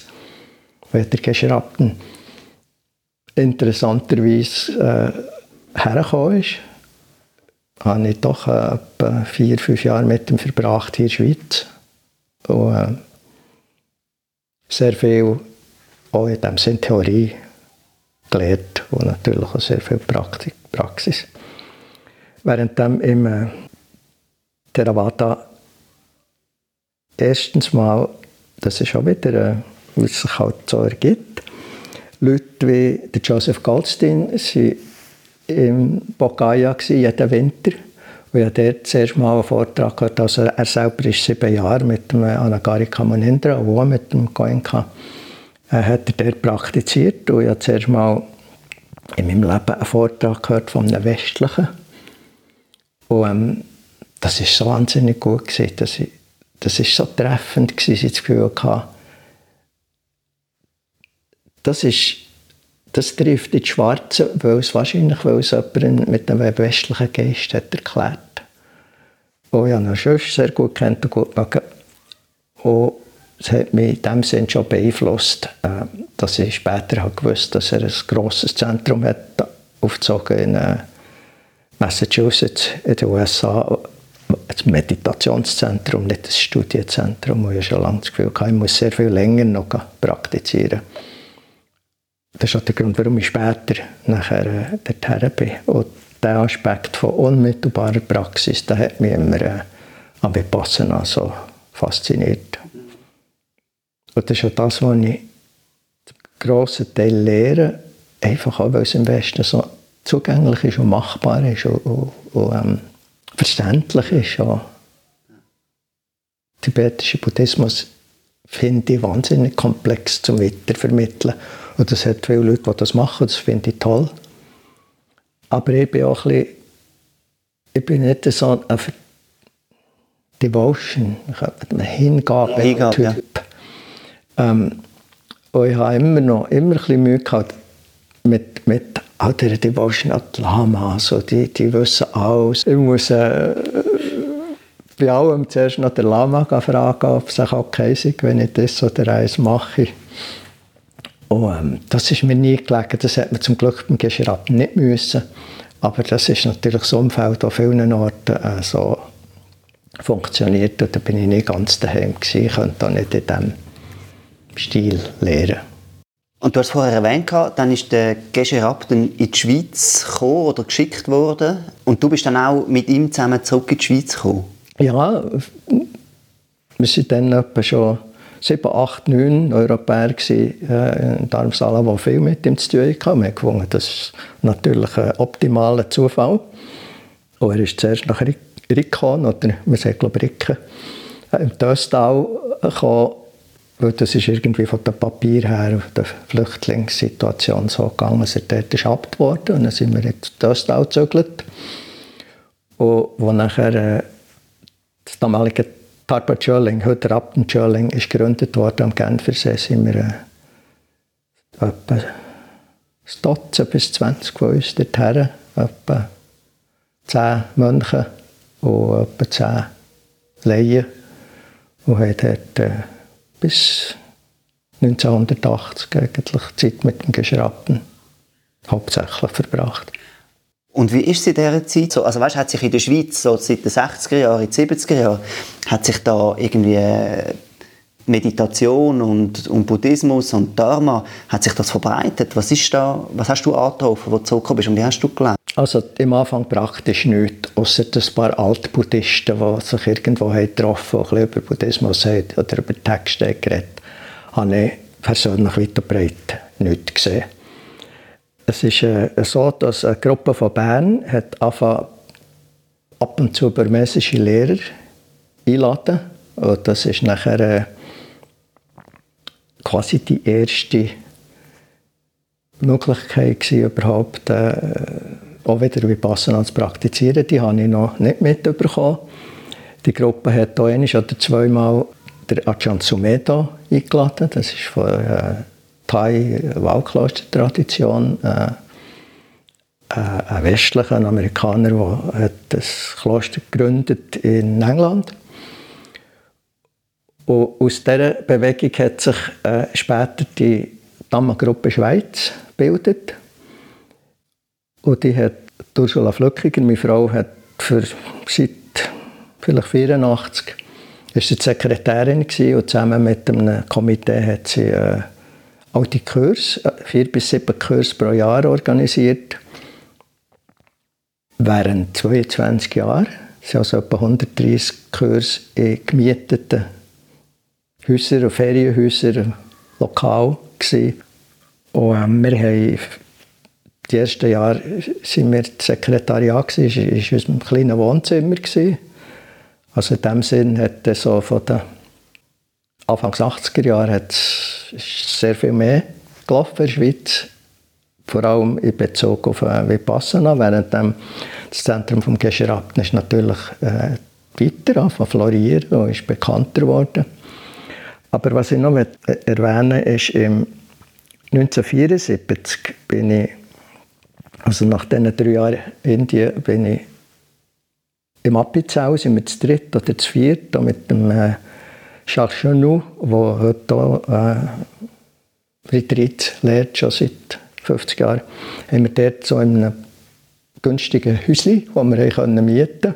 wo der Geschraubten interessanterweise äh, hergekommen ist. Habe ich doch äh, etwa vier, fünf Jahre mit ihm verbracht hier in der Schweiz. Und, äh, sehr viel auch in dem Sinn Theorie gelernt und natürlich auch sehr viel Praktik, Praxis. Während im äh, Theravada erstens mal, das ist auch wieder, äh, es sich halt so ergibt, Leute wie der Joseph Goldstein waren im Bogaya jeden Winter. Und ich habe dort zuerst mal einen Vortrag gehört. Also er selber ist sieben Jahre mit dem Anagari Kamanindra, auch mit dem Goenka, äh, hat dort praktiziert. Und ich habe zuerst mal in meinem Leben einen Vortrag gehört von einem Westlichen. Und ähm, das war so wahnsinnig gut. Gewesen, dass ich, das war so treffend, gewesen, dass ich das Gefühl hatte, das ist das trifft ins Schwarze, weil es wahrscheinlich weil es jemand mit einem westlichen Geist hat erklärt. Ich habe ihn schon sehr gut kennt und gut mögen. Und es hat mich in dem Sinne schon beeinflusst, äh, dass ich später habe gewusst dass er ein grosses Zentrum hat aufgezogen in äh, Massachusetts in den USA. Ein Meditationszentrum, nicht ein Studienzentrum. Ich habe schon lange das Gefühl, ich muss sehr viel länger noch praktizieren das ist auch der Grund, warum ich später nachher äh, dorthin bin. Und der Aspekt von unmittelbarer Praxis, der hat mich immer äh, am Vipassana so fasziniert. Und das ist auch das, was ich zum grossen Teil lehre, einfach auch, weil es im Westen so zugänglich ist und machbar ist und, und, und ähm, verständlich ist. Auch. Tibetischer Buddhismus finde ich wahnsinnig komplex zum Weitervermitteln. Und es hat viele Leute, die das machen, das finde ich toll. Aber ich bin auch ein bisschen, ich bin nicht so ein Devotion, ein Hingabe-Typ. Ja. Ähm, und ich habe immer noch immer ein bisschen Mühe gehabt mit, mit all der Devotion an die Lama. Also die, die wissen alles. Ich muss äh, bei allem zuerst noch den Lama fragen, ob es okay ist, wenn ich das oder eins mache. Und, ähm, das ist mir nie gelegen. Das hat man zum Glück beim Geschirab nicht müssen. Aber das ist natürlich so ein Umfeld an vielen Orten äh, so funktioniert. Und da bin ich nicht ganz daheim gewesen. Ich konnte nicht in diesem Stil lehren. Und du hast vorher erwähnt, dann ist der Gescherab in die Schweiz gekommen oder geschickt worden. Und du bist dann auch mit ihm zusammen zurück in die Schweiz gekommen? Ja, wir sind dann etwa schon sieben, acht, neun Europäer gewesen, äh, in Darmstadt, die viel mit ihm zu tun hatten. Wir gefunden, das ist natürlich ein optimaler Zufall. Und er ist zuerst nach Rickon, oder wir sagen glaube Ricken, äh, im Döstal gekommen, weil das ist irgendwie von dem Papier her, der Flüchtlingssituation so gegangen, dass er dort ist wurde. Und dann sind wir in Döstal gezögert. Und wo nachher äh, das damalige Tarpa Schörling, heute Rapten Schörling, ist gegründet worden am Genfersee. Sind wir äh, etwa ein Dutzend bis 20 von uns dorthin, etwa 10 Mönche und etwa 10 Laien und haben dort äh, bis 1980 eigentlich Zeit mit dem Geschrappen hauptsächlich verbracht. Und wie ist es in dieser Zeit so? Also weißt, hat sich in der Schweiz so seit den 60er Jahren, in den 70er Jahren, hat sich da irgendwie äh, Meditation und, und Buddhismus und Dharma, hat sich das verbreitet? Was, ist da, was hast du angetroffen, wo du zurückgekommen bist und wie hast du gelernt? Also am Anfang praktisch nichts, außer ein paar Altbuddhisten, die sich irgendwo haben getroffen haben, über Buddhismus haben oder über Texte geredet habe ich persönlich weiter breit nichts gesehen. Es ist äh, so, dass eine Gruppe von Bern hat ab und zu burmesische Lehrer einladen. Und das ist nachher äh, quasi die erste Möglichkeit gewesen, überhaupt äh, auch wieder Vipassana zu praktizieren. Die habe ich noch nicht mitbekommen. Die Gruppe hat auch einmal oder zweimal der Ajahn Sumeda eingeladen. Das ist von äh, Thai-Waldkloster-Tradition. Äh, äh, ein westlicher Amerikaner, der das Kloster gegründet in England. Und aus dieser Bewegung hat sich äh, später die Dhamma-Gruppe Schweiz gebildet. Und die hat Ursula Flückiger, meine Frau, hat für seit vielleicht 84 ist sie Sekretärin gewesen, und zusammen mit einem Komitee hat sie äh, auch die Kurs, äh, vier bis sieben Kurse pro Jahr organisiert. Während 22 Jahren. Waren also etwa 130 Kurse in gemieteten Häusern Ferienhäusern lokal. Gewesen. Und ähm, wir haben die ersten Jahre sind wir das Sekretariat war, in unserem kleinen Wohnzimmer. Also in dem Sinn hat es so von den Anfangs 80er Jahren sehr viel mehr gelaufen in der Schweiz, vor allem in Bezug auf äh, Vipassana, während dem das Zentrum vom Gescherabten ist natürlich äh, weiter von florieren und ist bekannter geworden. Aber was ich noch erwähnen ist, im 1974 bin ich, also nach diesen drei Jahren Indien, bin ich im Appenzell, sind wir zu dritt oder zu viert, mit dem äh, Jacques Chenou, der heute äh, Retreat lehrt, schon seit 50 Jahren, haben wir dort so in einem günstigen Häuschen, das wir können mieten konnten,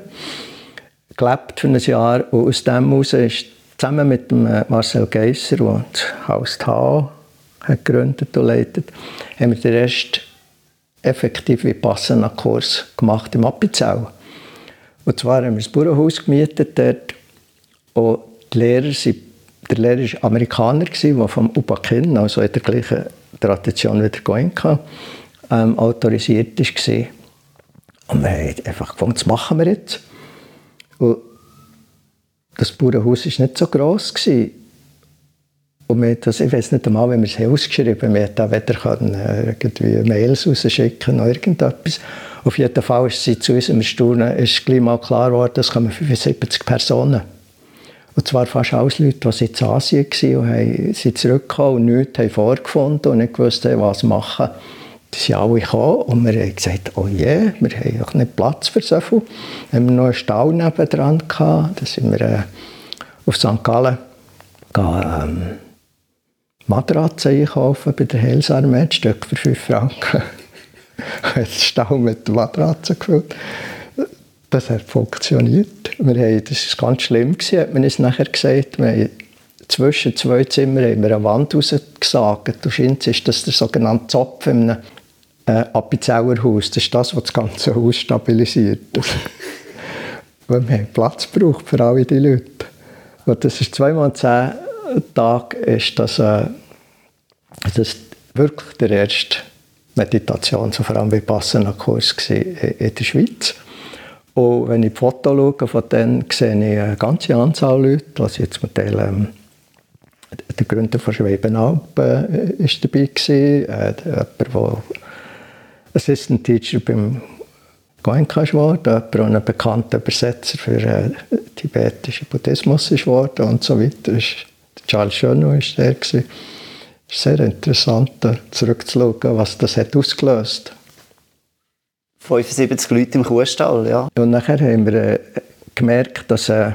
gelebt für ein Jahr. Und aus dem heraus ist zusammen mit dem äh, Marcel Geisser, der das Haus hat gegründet und leitet, haben wir den Rest effektiv wie passenden Kurs gemacht im Appenzell. Und zwar haben wir das Bauernhaus gemietet dort. Und Lehrer der Lehrer war Amerikaner, der vom Ubakin, also in der gleichen Tradition wie der Goenka, ähm, autorisiert war. Und wir haben einfach gefunden, das machen wir jetzt. Und das Bauernhaus war nicht so gross. Und wir das, ich weiß nicht einmal, wenn wir es ausgeschrieben haben, wir hätten weder äh, irgendwie Mails rausschicken noch irgendetwas. Auf jeden Fall ist sie zu unserem Staunen ist gleich mal klar geworden, es kommen 75 Personen. Und zwar fast alles Leute, die in Asien waren und haben, sind zurückgekommen und nichts haben vorgefunden und nicht gewusst haben, was machen. Die sind alle gekommen und wir haben gesagt, oh je, yeah, wir haben auch nicht Platz für so viel. Haben wir noch einen Stall nebendran gehabt. Da sind wir äh, auf St. Gallen ähm, Matratzen einkaufen bei der Helsarmee, ein Stück für 5 Franken. den Stall mit Matratzen gefüllt. Das hat funktioniert. Wir haben, das war ganz schlimm, gewesen, hat man es nachher gesagt. Wir haben zwischen zwei Zimmern haben wir eine Wand rausgesagt. Du scheinst, ist das der sogenannte Zopf in einem äh, Appenzellerhaus. Das ist das, was das ganze Haus stabilisiert. Weil wir haben Platz gebraucht für alle die Leute. Und das ist zweimal zehn Tage ist das, äh, das wirklich der erste Meditation, so vor allem Vipassana-Kurs in der Schweiz. Und wenn ich die Fotos schaue denen, sehe ich eine ganze Anzahl Leute. Also jetzt mit dem, ähm, der Gründer von Schwebenalp äh, ist dabei gewesen, äh, jemand, der Assistant Teacher beim Goenka ist jemand, ein bekannter Übersetzer für äh, tibetischen Buddhismus ist und so weiter. Charles Schönow war der. Es ist sehr interessant, zurückzuschauen, was das hat ausgelöst hat. 75 Leute im Kuhstall, ja. Und nachher haben wir äh, gemerkt, dass äh,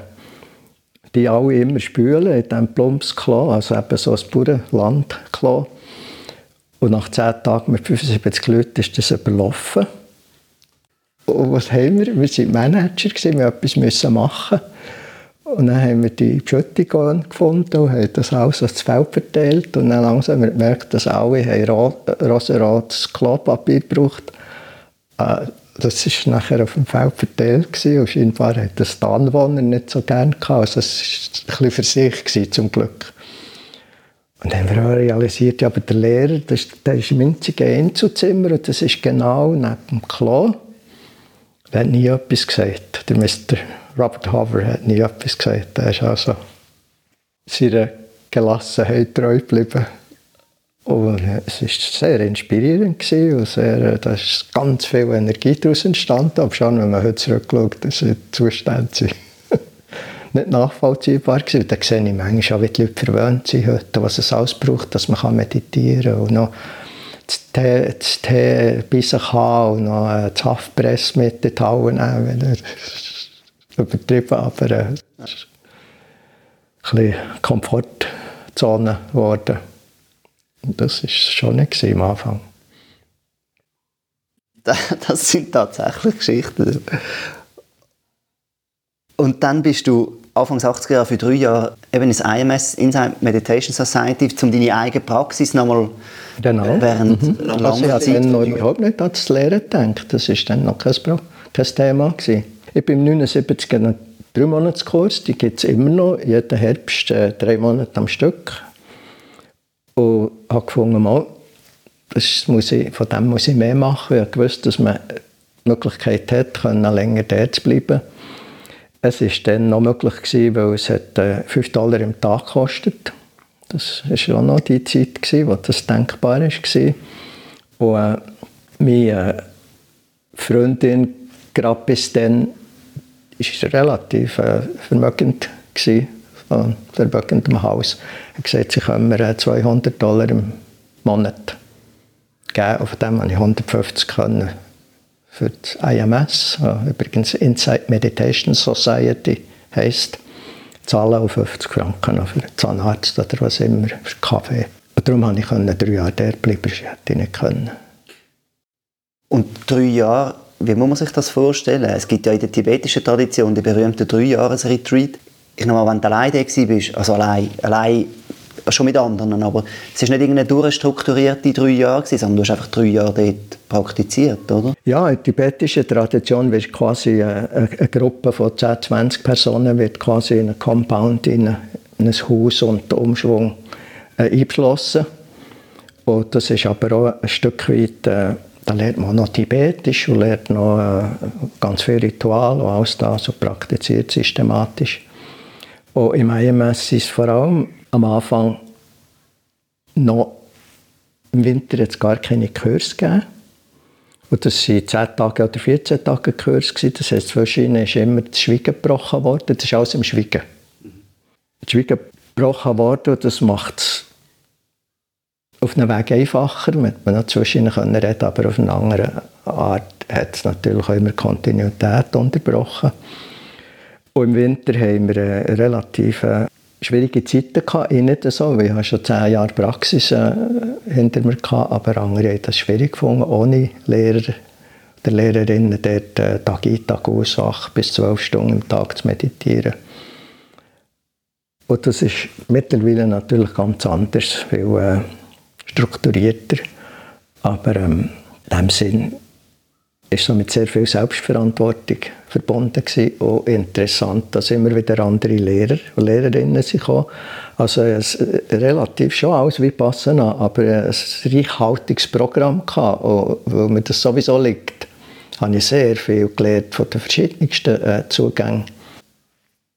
die alle immer spülen in diesem Plumpsklo, also eben so ein Bauernlandklo. Und nach 10 Tagen mit 75 Leuten ist das überlaufen. Und was haben wir? Wir waren Manager, wir mussten etwas machen. Und dann haben wir die Beschüttung gefunden und haben das alles aufs Feld verteilt. Und dann langsam haben wir gemerkt, dass alle rosa-rotes Klopapier. Äh, das war nachher auf dem Feld verteilt gewesen, und scheinbar hat das die Anwohner nicht so gerne gehabt. Also es war ein bisschen für sich gewesen, zum Glück. Und dann haben wir auch realisiert, ja, aber der Lehrer, das, der ist im einzigen Einzelzimmer und das ist genau neben dem Klo. Er hat nie etwas gesagt. Der Mr. Robert Hover hat nie etwas gesagt. Er ist also seiner Gelassenheit treu geblieben. Und es war sehr inspirierend und sehr, da ist ganz viel Energie daraus entstanden. Aber schon, wenn man heute zurückschaut, dass die Zustände sind nicht nachvollziehbar gewesen. Da sehe ich manchmal auch, wie die Leute verwöhnt sind heute, was es alles braucht, dass man meditieren kann und noch das Tee, das Tee bei sich haben und noch das Haftpress mit die Halle nehmen. Übertrieben, aber äh, ein bisschen Komfortzone geworden. Das war schon nicht am Anfang. Das sind tatsächlich Geschichten. Und dann bist du Anfang 80er Jahre für drei Jahre eben ins IMS, Inside Meditation Society, um deine eigene Praxis nochmal genau. während mhm. langer also ich Zeit... Ich habe überhaupt nicht an das Lehren gedacht. Das war dann noch kein, kein Thema. Gewesen. Ich bin im 79 einen drei Monatskurs, die gibt es immer noch, jeden Herbst äh, drei Monate am Stück. Und habe gefunden, mal, das muss ich, von dem muss ich mehr machen. Ich wusste, dass man die Möglichkeit hat, können länger dort zu bleiben. Es war dann noch möglich, gewesen, weil es hat, äh, 5 Dollar im Tag kostet. Das war auch noch die Zeit, gewesen, wo das denkbar war. Und äh, meine Freundin, gerade bis dann, war relativ äh, vermögend gewesen, von vermögendem Haus. Er hat gesagt, sie können mir 200 Dollar im Monat geben. Auf dem habe ich 150 können für das IMS, übrigens Inside Meditation Society heisst, zahlen auf 50 Franken für einen Zahnarzt oder was immer, für Kaffee. Und darum konnte ich drei Jahre dort bleiben, das hätte ich nicht können. Und drei Jahre, wie muss man sich das vorstellen? Es gibt ja in der tibetischen Tradition den berühmten Drei-Jahres-Retreat. Ich meine, wenn du allein da warst, also allein, allein schon mit anderen, aber es ist nicht irgendeine durchstrukturierte drei Jahre, sondern du hast einfach drei Jahre dort praktiziert, oder? Ja, in der tibetischen Tradition wird quasi eine, eine, Gruppe von 10, 20 Personen wird quasi in einen Compound, in, ein, in ein Haus unter Umschwung äh, eingeschlossen. Und das ist aber auch ein Stück weit, äh, da lernt man noch Tibetisch und lernt noch äh, ganz viel Ritual und alles das so praktiziert systematisch. Und im IMS ist vor allem am Anfang noch im Winter jetzt gar keine Kurs gegeben. Und das waren 10 Tage oder 14 Tage Kurs. Das heisst, zwischen ist immer das Schweigen gebrochen worden. Das ist alles im Schweigen. Das Schweigen gebrochen worden und das macht es auf einem Weg einfacher. Man noch zwischen ihnen reden aber auf eine andere Art hat es natürlich auch immer Kontinuität unterbrochen. Und im Winter haben wir eine relativ schwierige Zeiten gehabt, ich nicht so, weil ich schon zehn Jahre Praxis äh, hinter mir gehabt, aber andere haben das schwierig gefunden, ohne Lehrer oder Lehrerinnen dort äh, Tag ein, Tag aus, acht bis zwölf Stunden am Tag zu meditieren. Und das ist mittlerweile natürlich ganz anders, viel äh, strukturierter, aber ähm, in dem Sinn ist so mit sehr viel Selbstverantwortung verbunden gewesen. Auch interessant, dass immer wieder andere Lehrer und Lehrerinnen sind gekommen. Also es, äh, relativ schon alles wie passen an, aber ein reichhaltiges Programm gehabt. Und weil mir das sowieso liegt, habe ich sehr viel gelernt von den verschiedensten äh, Zugängen.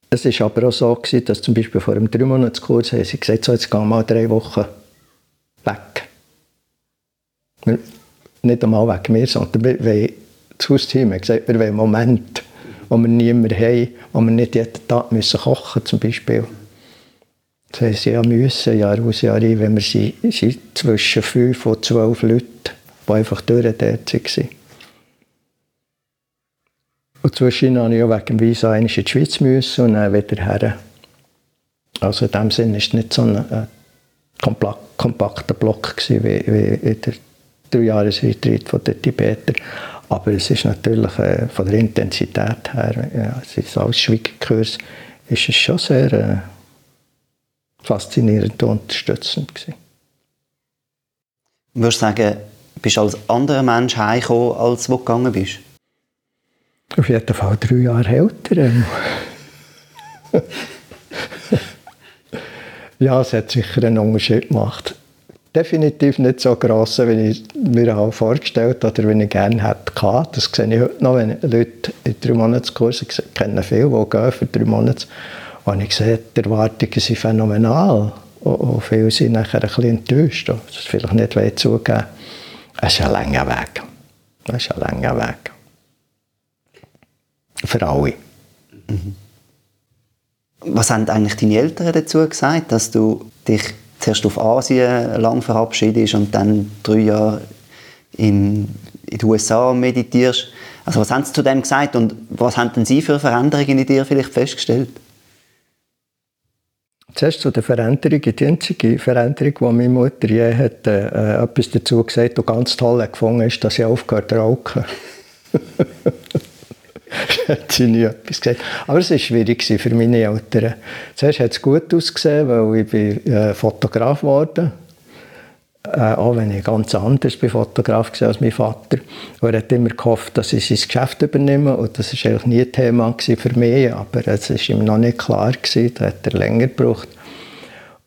Es war aber auch so, gewesen, dass zum Beispiel vor einem drei Monatskurs haben sie gesagt, so, jetzt gehen wir mal drei Wochen weg. Nicht einmal wegen mir, sondern wir das Hausteam hat gesagt, wir wollen einen Moment, wo wir niemanden haben, wo wir nicht jeden Tag müssen kochen zum Beispiel. Das heisst, ja müssen, Jahr aus, Jahr ein, wenn wir sind, sind zwischen fünf und zwölf Leute, die einfach durch waren. Und zwischendurch musste ich auch wegen dem Visa in die Schweiz müssen und dann wieder her. Also in dem Sinne war es nicht so ein, ein kompakter Block gewesen, wie, wie in der Dreijahresretreat den Tibeter. Aber es ist natürlich äh, von der Intensität her, ja, es ist als Schweigekurs, ist es schon sehr äh, faszinierend und unterstützend gewesen. Würdest du sagen, bist du als anderer Mensch heimgekommen, als du gegangen bist? Auf jeden Fall drei Jahre älter. Ähm. ja, es hat sicher einen Unterschied gemacht definitiv nicht so gross, wie ich mir auch vorgestellt habe oder wie ich gerne hätte. Das sehe ich heute noch, wenn Leute in drei Monatskursen kennen viele, die gehen für drei Monate. Und ich sehe, die Erwartungen sind phänomenal. Und viele sind nachher ein bisschen enttäuscht, das vielleicht nicht zugeben Es ist ein langer Weg. Es ist ein langer Weg. Für alle. Mhm. Was haben eigentlich deine Eltern dazu gesagt, dass du dich zuerst auf Asien lang verabschiedest und dann drei Jahre in, in den USA meditierst. Also was haben sie zu dem gesagt und was haben denn sie für Veränderungen in dir vielleicht festgestellt? Zuerst zu der Veränderung. Die einzige Veränderung, die meine Mutter je hat, äh, etwas dazu gesagt und ganz toll gefunden ist, dass ich aufgehört zu rauchen. hat sie nie etwas gesagt. Aber es war schwierig für meine Eltern. Zuerst hat es gut ausgesehen, weil ich bin, äh, Fotograf geworden äh, auch wenn ich ganz anders bin Fotograf war als mein Vater. Und er hat immer gehofft, dass ich sein Geschäft übernehme. Und das war eigentlich nie ein Thema für mich. Aber es war ihm noch nicht klar. Gewesen. Da hat er länger gebraucht.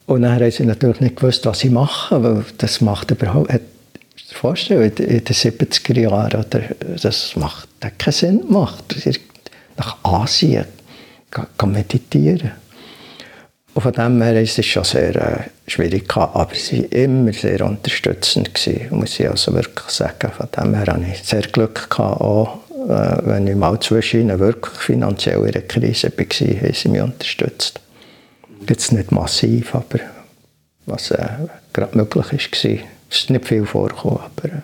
Und dann haben sie natürlich nicht gewusst, was ich mache, weil das macht überhaupt, vorstellen, in den 70er Jahren, oder, das macht keinen Sinn gemacht. Nach Asien kann meditieren. Und von dem her ist es schon sehr äh, schwierig aber sie waren immer sehr unterstützend gewesen, muss ich also wirklich sagen. Von dem her hatte ich sehr Glück gehabt, auch äh, wenn ich mal zwischen ihnen wirklich finanziell in einer Krise war, haben sie mich unterstützt. Jetzt nicht massiv, aber was äh, gerade möglich war, ist nicht viel vorgekommen. Aber, äh.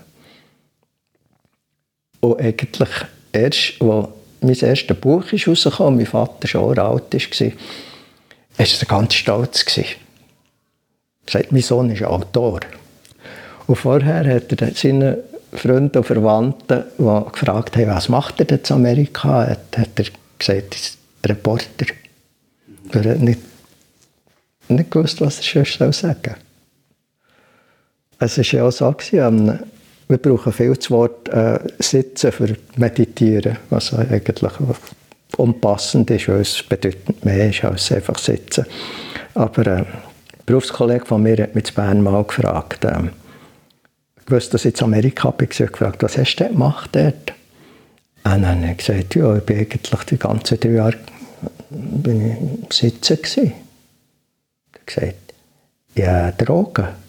Und eigentlich erst, als mein erstes Buch ist rausgekommen, mein Vater schon alt war, war er ganz stolz. Er sagt, mein Sohn ist Autor. Und vorher hat er seine Freunde und Verwandten, die gefragt haben, was macht er denn in Amerika, hat, hat er gesagt, er ist Reporter. Er hat nicht, nicht gewusst, was er schon sagen soll. Es war ja auch so, gewesen, wir brauchen viel das Wort äh, Sitzen für Meditieren, was eigentlich unpassend ist, weil es bedeutend mehr ist als einfach Sitzen. Aber äh, ein Berufskollege von mir hat mich in Bern mal gefragt, äh, ich wusste, dass ich in Amerika bin, ich gefragt, was hast du denn gemacht dort? Und dann habe ich gesagt, ja, ich bin eigentlich die ganzen drei Jahre bin ich sitzen. Er hat gesagt, ja, Drogen.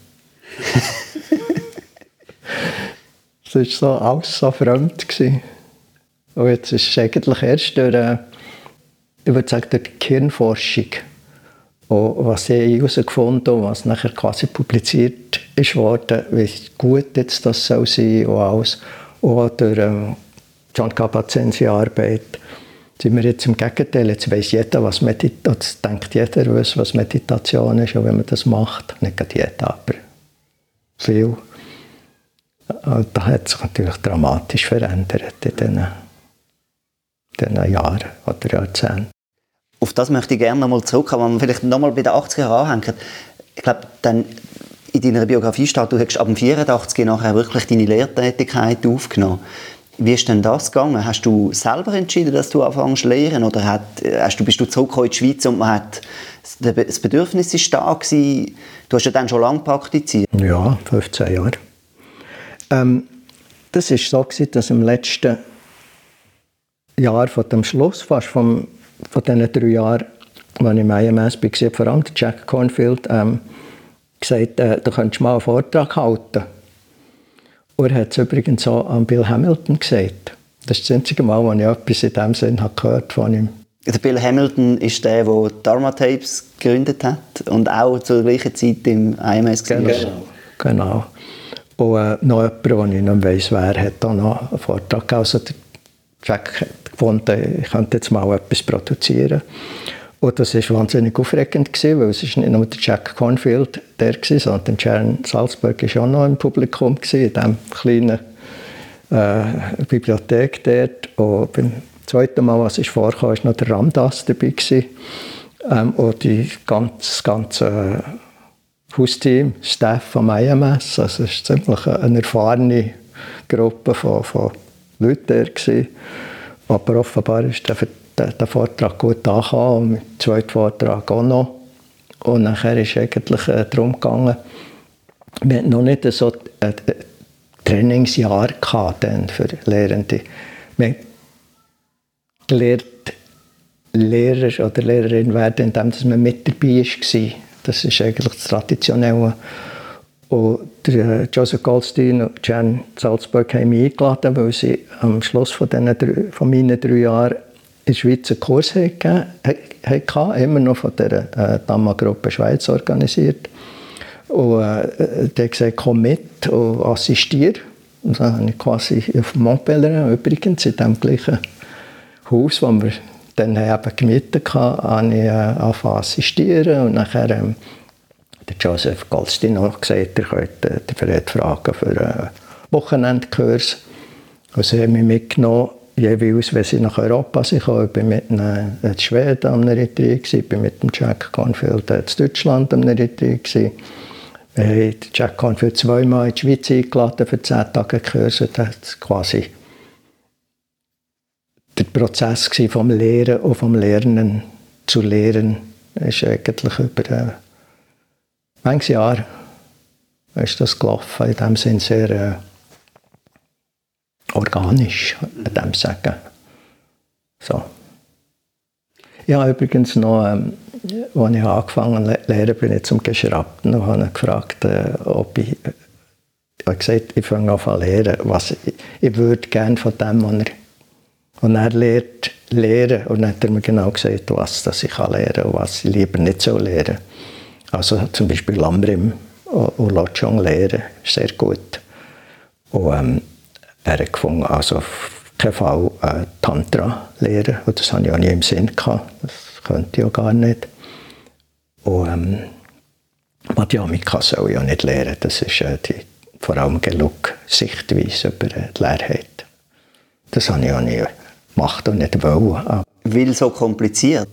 Das war so alles so fremd. Gewesen. Und jetzt ist es eigentlich erst durch, ich würde sagen, durch die Gehirnforschung, und was ich herausgefunden habe, was nachher quasi publiziert ist worden, wie gut jetzt das soll sein und alles. Und durch ähm, John Kabat-Zins Arbeit sind wir jetzt im Gegenteil. Jetzt weiß jeder, was Meditation denkt jeder, was Meditation ist und wenn man das macht. Nicht jeder, aber viel. Und das hat sich natürlich dramatisch verändert in diesen, diesen Jahren oder Jahrzehnten. Auf das möchte ich gerne nochmal zurückkommen, wenn man vielleicht nochmal bei den 80er Jahren anhängt. Ich glaube, dann in deiner Biografie steht, du hast ab dem 84 nachher wirklich deine Lehrtätigkeit aufgenommen. Wie ist denn das gegangen? Hast du selber entschieden, dass du anfängst zu lehren oder hat, hast du, bist du zurückgekommen in die Schweiz und man hat, das Bedürfnis ist da gewesen? Du hast ja dann schon lange praktiziert. Ja, 15 Jahre. Ähm, das war so, gewesen, dass im letzten Jahr von dem Schluss, fast vom, von diesen drei Jahren, als ich im IMS war, vor allem Jack Cornfield, ähm, gesagt, äh, du könntest mal einen Vortrag halten. Er hat es übrigens auch an Bill Hamilton gesagt. Das ist das einzige Mal, wo ich etwas in diesem Sinn gehört von ihm. Der Bill Hamilton ist der, der Dharma Tapes gegründet hat und auch zur gleichen Zeit im IMS genau. genau. Und äh, noch jemand, den ich nicht weiss, wer hat da noch einen Vortrag. Also der Jack hat gefunden, ich könnte jetzt mal etwas produzieren. Und das war wahnsinnig aufregend, gewesen, weil es nicht nur der Jack Cornfield der war, sondern Sharon Salzburg war auch noch im Publikum, gewesen, in diesem kleinen äh, Bibliothek dort. Und beim zweiten Mal, was ich vorkam, war noch der Ramdas dabei. Gewesen. Ähm, und die ganz, ganze äh, Hausteam, Staff vom IMS, also es war ziemlich eine erfahrene Gruppe von, von Leuten der. Aber offenbar ist der der Vortrag gut angekommen und dem zweiten Vortrag auch noch. Und nachher ist eigentlich äh, darum gegangen, wir hatten noch nicht so ein äh, Trainingsjahr gehabt für Lehrende. Wir lernt Lehrer oder Lehrerin werden, indem man mit dabei war. Das ist eigentlich das Traditionelle. Und äh, Joseph Goldstein und Jan Salzburg haben mich eingeladen, weil sie am Schluss von, diesen, von meinen drei Jahren der einen Kurs hatten, immer noch von der äh, Dama-Gruppe Schweiz organisiert. Und äh, der hat gesagt, komm mit und assistiere. Und dann habe ich quasi auf Montpellier, übrigens in dem gleichen Haus, das wir dann eben gemietet hatten, habe ich äh, assistieren. Und nachher ähm, der Joseph Goldstein hat gesagt, er könnte äh, Fred fragen für einen Wochenendkurs. Also haben mich mitgenommen jeweils, wenn sie nach Europa sind, ich bin mit einem, in Schweden am Retreat, ich bin mit dem Jack Cornfield in Deutschland am Retreat. Wir haben Jack Cornfield zweimal in die Schweiz eingeladen für zehn Tage Kurse. Das war quasi der Prozess vom Lehren und vom Lernen zu lehren. Ist eigentlich über ein manches Jahr ist das gelaufen. In dem Sinne sehr äh, organisch, an dem sagen. So. Ich habe übrigens noch, ähm, als ich angefangen habe zu lernen, bin ich zum Geschraubten und habe gefragt, äh, ob ich, ich habe gesagt, ich fange an zu lernen, was ich, ich würde gerne von dem, was er, was er lehrt, lernen. Und dann hat er mir genau gesagt, was das ich kann und was ich lieber nicht so lernen Also zum Beispiel Lambrim und Lojong lernen, ist sehr gut. Und ähm, er hat gefunden, also auf keinen Fall äh, Tantra lehren. Und das hatte ich auch nie im Sinn. Gehabt. Das könnte ich auch gar nicht. Und ähm, Madhyamika soll ich ja nicht lernen. Das ist äh, die, vor allem Gelug-Sichtweise über die Leerheit. Das habe ich auch nie gemacht und nicht wollen. Weil so kompliziert?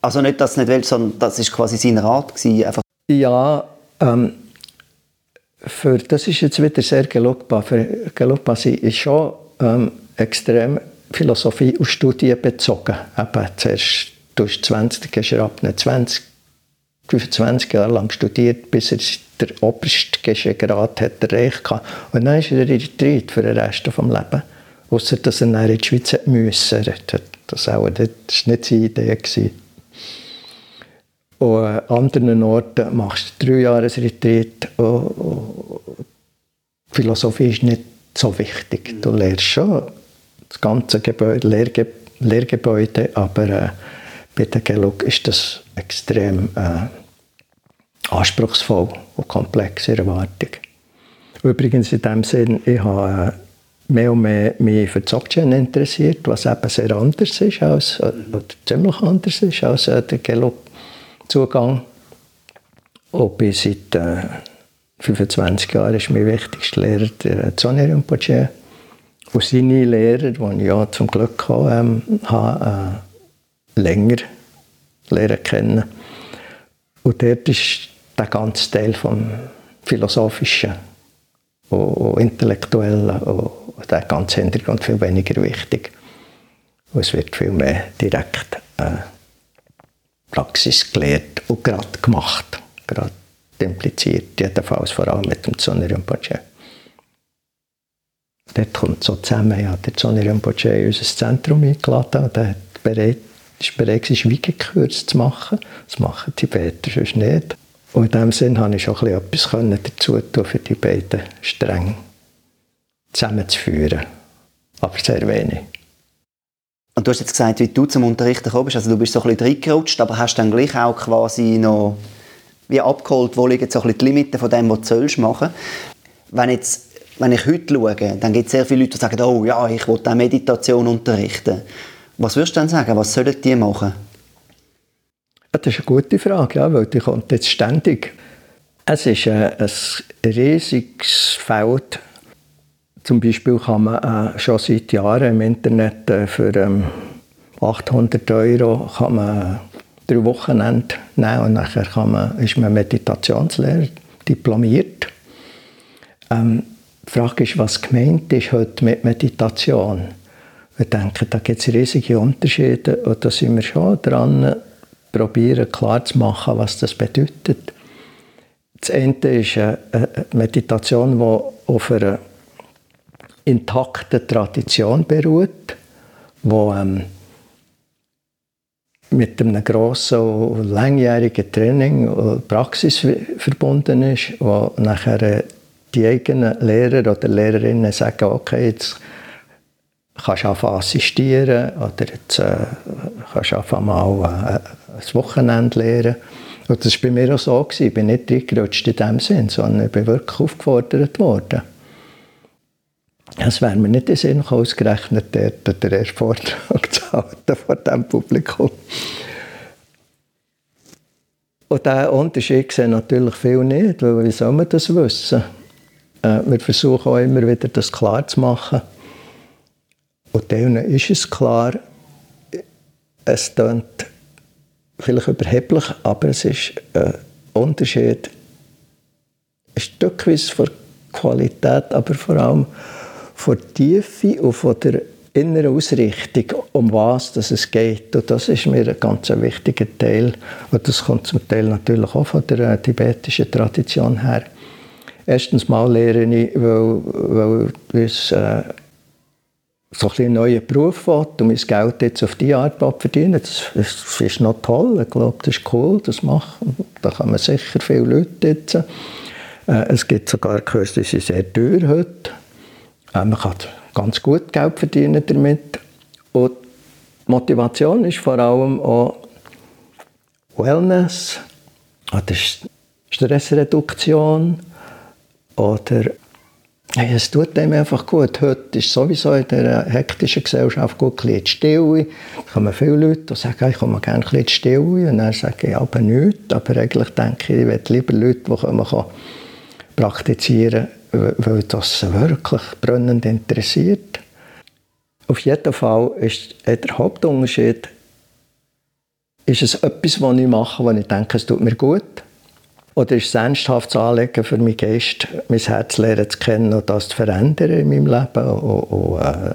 Also nicht, dass es nicht will, sondern das war quasi sein Rat gewesen, einfach. Ja, ähm, für, das ist jetzt wieder sehr gelobbar. Für gelobbar sie ist schon ähm, extrem Philosophie und Studien bezogen. Eben zuerst du 20, hast ab 20, 25 Jahre lang studiert, bis er der oberste Grad hat erreicht hat. Und dann ist er retreat für den Rest des Lebens. Ausser, dass er dann in die Schweiz musste. Das war nicht seine Idee. Gewesen. Und an anderen Orten machst du drei Jahre Retreat. Philosophie ist nicht so wichtig. Du lernst schon das ganze Gebäude, Lehrge Lehrgebäude, aber äh, bei der Gelug ist das extrem äh, anspruchsvoll und komplexe Erwartung. Übrigens in dem Sinn, ich habe äh, mehr und mehr mich für Blockchain interessiert, was eben sehr anders ist als, äh, oder ziemlich anders ist als äh, der Gelug Zugang. Und bin seit äh, 25 Jahren ist mein wichtigster Lehrer der Sonny Rinpoche. Und seine Lehrer, die ich ja zum Glück hatte, ähm, habe, äh, länger lernen kennen. Und dort ist der ganze Teil vom Philosophischen und Intellektuellen und der ganze Hintergrund viel weniger wichtig. Und es wird viel mehr direkt äh, Praxis gelehrt und gerade gemacht, gerade impliziert, jedenfalls vor allem mit dem Sonny Rinpoche. Dort kommt so zusammen, ja, der Sonny Rinpoche in unser Zentrum eingeladen und er bereit, ist bereit, Schweigekurs zu machen. Das machen die Tibeter sonst nicht. Und in diesem Sinn konnte ich schon etwas dazu tun, für die beiden Stränge zusammenzuführen. Aber sehr wenig. Und du hast jetzt gesagt, wie du zum Unterrichten gekommen bist, also du bist so ein bisschen reingerutscht, aber hast dann gleich auch quasi noch wie abgeholt, wo liegen so ein bisschen die Limiten von dem, was du machen sollst. Wenn, jetzt, wenn ich heute schaue, dann gibt es sehr viele Leute, die sagen, oh ja, ich will auch Meditation unterrichten. Was würdest du dann sagen, was sollen die machen? Das ist eine gute Frage, ja, weil die kommt jetzt ständig. Es ist ein, ein riesiges Feld zum Beispiel kann man äh, schon seit Jahren im Internet äh, für ähm, 800 Euro kann man drei Wochenende nehmen und nachher kann man, ist man Meditationslehrer, diplomiert. Ähm, die Frage ist, was gemeint ist heute mit Meditation. Wir denken, da gibt es riesige Unterschiede und da sind wir schon dran, probieren klarzumachen, was das bedeutet. Das eine ist eine Meditation, die auf einer intakte Tradition beruht, wo ähm, mit einem grossen und langjährigen Training und Praxis verbunden ist, wo nachher äh, die eigenen Lehrer oder Lehrerinnen sagen, okay, jetzt kannst du anfangen assistieren oder jetzt äh, kannst du anfangen mal äh, ein Wochenende lehren. Und das war bei mir auch so. Gewesen. Ich bin nicht reingerutscht in dem Sinn, sondern ich bin wirklich aufgefordert worden. Es wäre mir nicht in Sinn ausgerechnet, dort den ersten Vortrag zu halten vor diesem Publikum. Und diesen Unterschied sehen natürlich viele nicht, weil wie soll man das wissen? Äh, wir versuchen auch immer wieder, das klar zu machen. Und denen ist es klar, es klingt vielleicht überheblich, aber es ist ein Unterschied, ein Stückweise von Qualität, aber vor allem von der Tiefe und von der inneren Ausrichtung, um was es geht. Und das ist mir ein ganz wichtiger Teil. Und das kommt zum Teil natürlich auch von der äh, tibetischen Tradition her. Erstens mal lehre ich, weil, weil uns äh, so ein neuen Beruf will und mein Geld jetzt auf die Art verdienen, das, das ist noch toll. Ich glaube, das ist cool, das machen. Da kann man sicher viele Leute jetzt. Äh, es gibt sogar Kurse, die sind sehr teuer heute. Äh, man kann ganz gut Geld verdienen damit. Und die Motivation ist vor allem auch Wellness oder Stressreduktion oder Hey, es tut dem einfach gut. Heute ist sowieso in der hektischen Gesellschaft gut ein bisschen Stille. Da kommen viele Leute, die sagen, ich komme gerne ein bisschen Stille. Und dann sage ich aber nichts. Aber eigentlich denke ich, ich will lieber Leute, die kann praktizieren weil das wirklich brennend interessiert. Auf jeden Fall ist der Hauptunterschied, ist es etwas, was ich mache, wo ich denke, es tut mir gut oder ist es ein ernsthaftes Anliegen für meinen Geist, mein Herz lernen zu kennen und das zu verändern in meinem Leben und, und äh,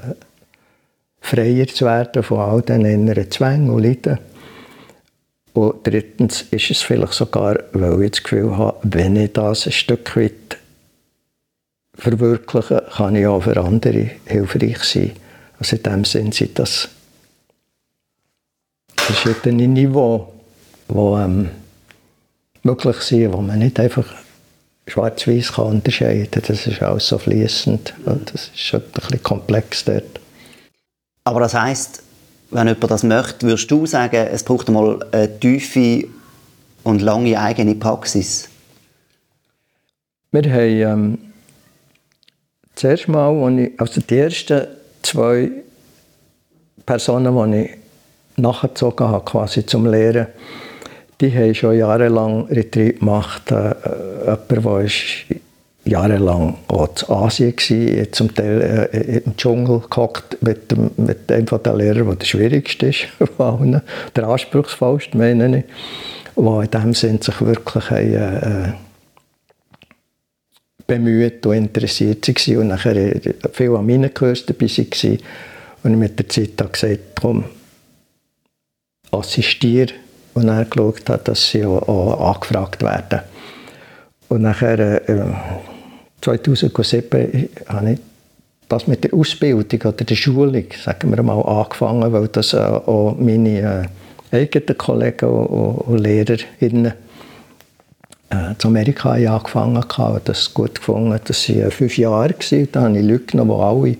freier zu werden von all diesen inneren Zwängen und Leiden. Und drittens ist es vielleicht sogar, weil ich das Gefühl habe, wenn ich das ein Stück weit verwirkliche, kann ich auch für andere hilfreich sein. Also in dem Sinn sind das, das ist ein Niveau, wo ähm, möglich sein, wo man nicht einfach schwarz-weiß unterscheiden kann. Das ist alles so fließend und das ist ein bisschen komplex dort. Aber das heißt, wenn jemand das möchte, würdest du sagen, es braucht einmal eine tiefe und lange eigene Praxis? Wir haben ähm, zuerst mal, ich, also die ersten zwei Personen, die ich nachgezogen habe, quasi zum Lehren, die haben schon jahrelang Retreat gemacht. Äh, jemand, der ist jahrelang auch in Asien war, zum Teil äh, im Dschungel gehockt mit, dem, mit einem der Lehrer, der der schwierigste ist von der anspruchsvollste, meine ich, der in dem Sinn sich wirklich äh, bemüht und interessiert war und nachher äh, viel an meinen Kurs dabei war. Und mit der Zeit habe gesagt, komm, assistiere und er geschaut hat, dass sie auch, angefragt werden. Und nachher, äh, 2007, habe ich das mit der Ausbildung oder der Schulung, sagen wir mal, angefangen, weil das äh, auch meine äh, eigenen Kollegen und, und Lehrerinnen äh, zu Amerika angefangen haben, das gut gefunden. Das waren fünf Jahre, da habe ich Leute genommen, die alle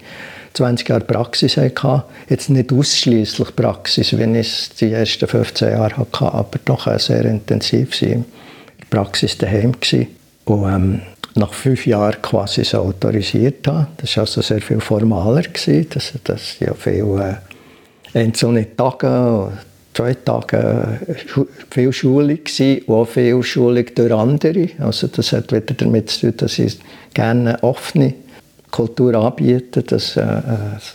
20 Jahre Praxis hatte. Jetzt nicht ausschließlich Praxis, wenn ich es die ersten 15 Jahre hatte, aber doch sehr intensiv in der Praxis daheim gewesen. Und ähm, nach fünf Jahren quasi so autorisiert habe. Das war also sehr viel formaler. Gewesen. Das, das ja viel äh, einzelne Tage, zwei Tage äh, viel Schulung gewesen, und auch viel Schulung durch andere. Also das hat wieder damit zu tun, dass ich gerne offene Kultur anbieten, dass äh,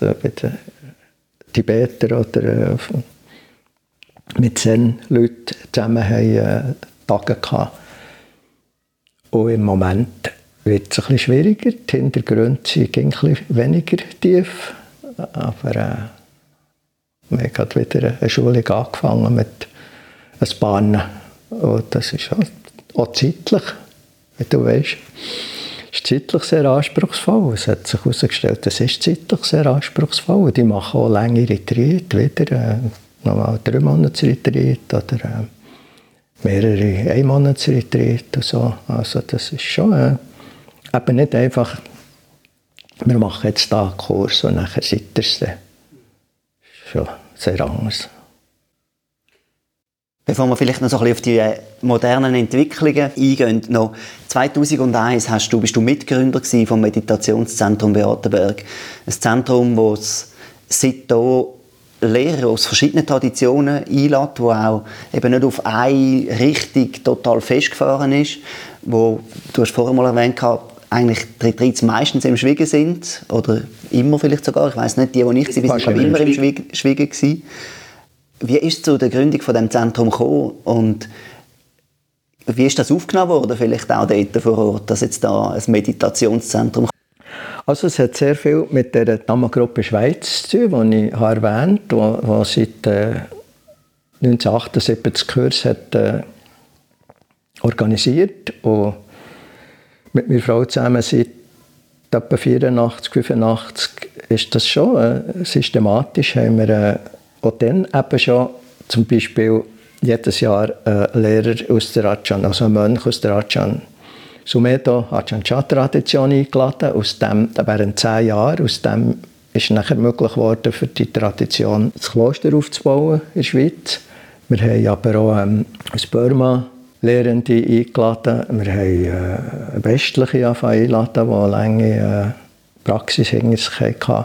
äh, Tibeter oder äh, mit Zen-Leuten zusammen haben, äh, Tage gehabt. Und im Moment wird es ein bisschen schwieriger. Die Hintergründe sind ein bisschen weniger tief. Aber äh, haben gerade wieder eine Schulung angefangen mit ein paar. Und das ist auch, auch zeitlich, wie du weißt ist zeitlich sehr anspruchsvoll. Es hat sich herausgestellt, es ist zeitlich sehr anspruchsvoll. Die machen auch längere Retreat, wieder äh, nochmal drei Monate Retreat oder äh, mehrere Einmonats-Retreat und so. Also das ist schon äh, eben nicht einfach, wir machen jetzt da einen Kurs und nachher seid ihr es. Schon sehr anders. Bevor wir vielleicht noch so ein bisschen auf die äh, modernen Entwicklungen eingehen, noch 2001 hast du, bist du Mitgründer vom Meditationszentrum Beatenberg. Ein Zentrum, das seitdem Lehrer aus verschiedenen Traditionen einlädt, wo auch eben nicht auf eine Richtung total festgefahren ist, wo, du hast vorher mal erwähnt, eigentlich die Retreats meistens im Schwiegen sind, oder immer vielleicht sogar, ich weiß nicht, die, die ich war, waren immer im Schwiegen. Schwiegen wie ist es zu der Gründung von dem Zentrum gekommen? Und wie ist das aufgenommen worden, vielleicht auch dort vor Ort, dass jetzt da ein Meditationszentrum also es hat sehr viel mit der Damagruppe Schweiz zu tun, die ich erwähnt habe, die seit äh, 1978 Kurs hat, äh, organisiert und mit meiner Frau zusammen seit etwa 84, 85 ist das schon äh, systematisch, haben wir äh, auch dann eben schon zum Beispiel jedes Jahr äh, Lehrer aus der Rajan, also ein Mönch aus der Rajan Sumeto Ajahn Chah-Tradition eingeladen. Aus dem, während zehn Jahren, aus dem ist nachher möglich geworden, für die Tradition das Kloster aufzubauen in der Schweiz. Wir haben aber auch ähm, aus Burma Lehrende eingeladen. Wir haben äh, westliche eingeladen, die eine lange äh, Praxis hinter sich hatten.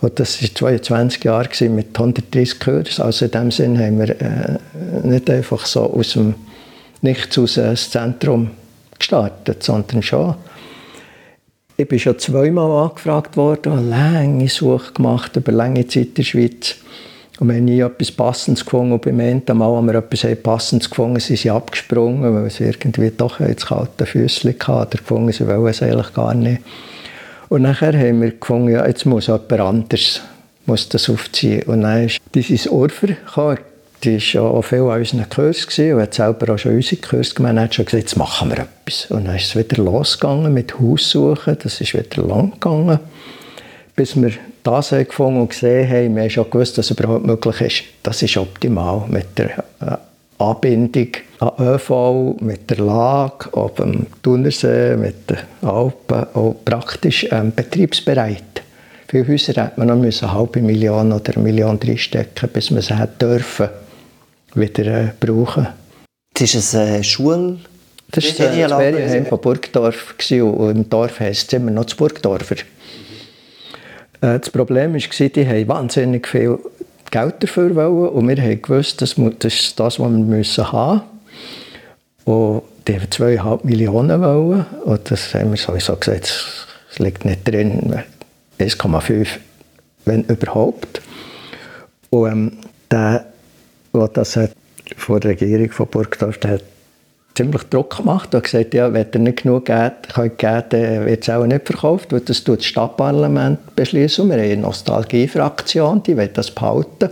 Und das war 22 Jahre mit 130 Kursen. Also in dem Sinne haben wir äh, nicht einfach so aus dem Nichts aus ein Zentrum gestartet, sondern schon. Ich bin schon zweimal angefragt worden, habe lange Suche gemacht, über lange Zeit in der Schweiz. Und haben nie etwas Passendes gefunden. Und beim Ende Mal haben wir etwas Passendes gefunden, sind sie abgesprungen, weil sie irgendwie doch jetzt kalte Füße hatten oder gefunden, sie wollen es eigentlich gar nicht. Und nachher haben wir gefunden, ja, jetzt muss jemand anders muss das aufziehen. Und dann ist dieses Orfer gekommen. Die war auch viel an unseren Kursen und hat selber auch schon unsere Kurse gemacht. Und hat schon gesagt, jetzt machen wir etwas. Und dann ist es wieder losgegangen mit Haussuchen. Das ist wieder lang gegangen, bis wir das haben gefunden und gesehen haben. Wir haben schon gewusst, dass es überhaupt möglich ist. Das ist optimal mit der äh, Anbindung an ÖV, mit der Lage auf dem Thunersee, mit den Alpen, auch praktisch ähm, betriebsbereit. Viele Häuser hätte man noch eine halbe Million oder eine Million reinstecken bis man sie hätte dürfen wieder äh, brauchen. Das ist eine äh, Schule? Das war das Ferienheim von Burgdorf und im Dorf heisst es immer noch das Burgdorfer. Äh, das Problem war, die haben wahnsinnig viel Geld dafür wollen und wir haben gewusst, das ist das, was wir müssen haben Und die haben 2,5 Millionen wollen und das haben wir sowieso gesagt, es liegt nicht drin, 1,5, wenn überhaupt. Und ähm, der der das hat von der Regierung von Burgdorf hat ziemlich Druck gemacht und gesagt, ja, wenn ihr nicht genug Geld könnt geben dann wird es auch nicht verkauft, weil das tut das Stadtparlament beschließen. Wir haben eine Nostalgiefraktion, die will das behalten.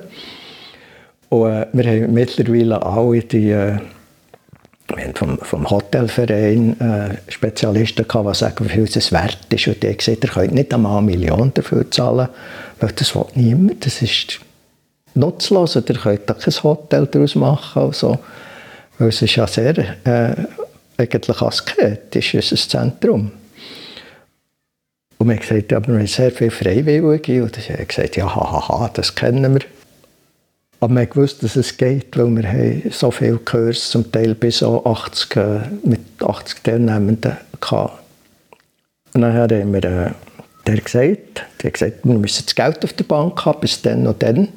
Und äh, wir haben mittlerweile alle die äh, vom, vom Hotelverein äh, Spezialisten gehabt, die sagen, wie viel es wert ist. Und die haben gesagt, ihr könnt nicht einmal eine Million dafür zahlen, weil das will niemand. Das ist nutzlos. Ihr könnt da kein Hotel daraus machen. Also, weil es ist ja sehr äh, eigentlich asketisch, ist ein Zentrum. Und wir haben gesagt, wir haben sehr viele Freiwillige. Und ich habe gesagt, ja, haha, das kennen wir. Aber wir wussten, dass es geht, weil wir haben so viele Kurs, zum Teil bis auch 80, äh, mit 80 Teilnehmenden hatten. Und dann haben wir äh, der gesagt, der gesagt, wir müssen das Geld auf der Bank haben, bis dann und dann.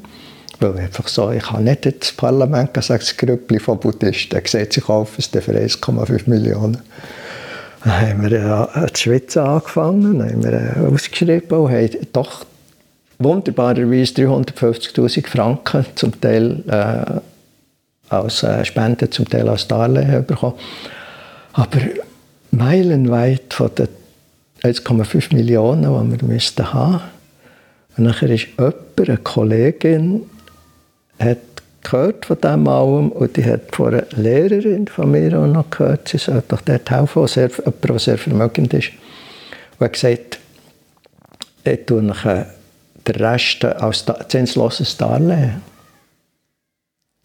Weil einfach so, ich habe nicht ins Parlament gesagt, das Grüppli von Buddhisten, der sich auf, es für 1,5 Millionen. Dann haben wir äh, die Schweiz angefangen, dann haben wir äh, ausgeschrieben und haben doch wunderbarerweise 350'000 Franken zum Teil äh, als äh, Spende, zum Teil als Darlehen bekommen. Aber meilenweit von den 1,5 Millionen, die wir müssten haben. Und nachher ist jemand, eine Kollegin, hat gehört von dem allem und die hat von einer Lehrerin von mir auch noch gehört, sie soll doch dort helfen, sehr, jemand, der sehr vermögend ist. Und hat gesagt, ich tue nachher den Rest als zinsloses Darlehen.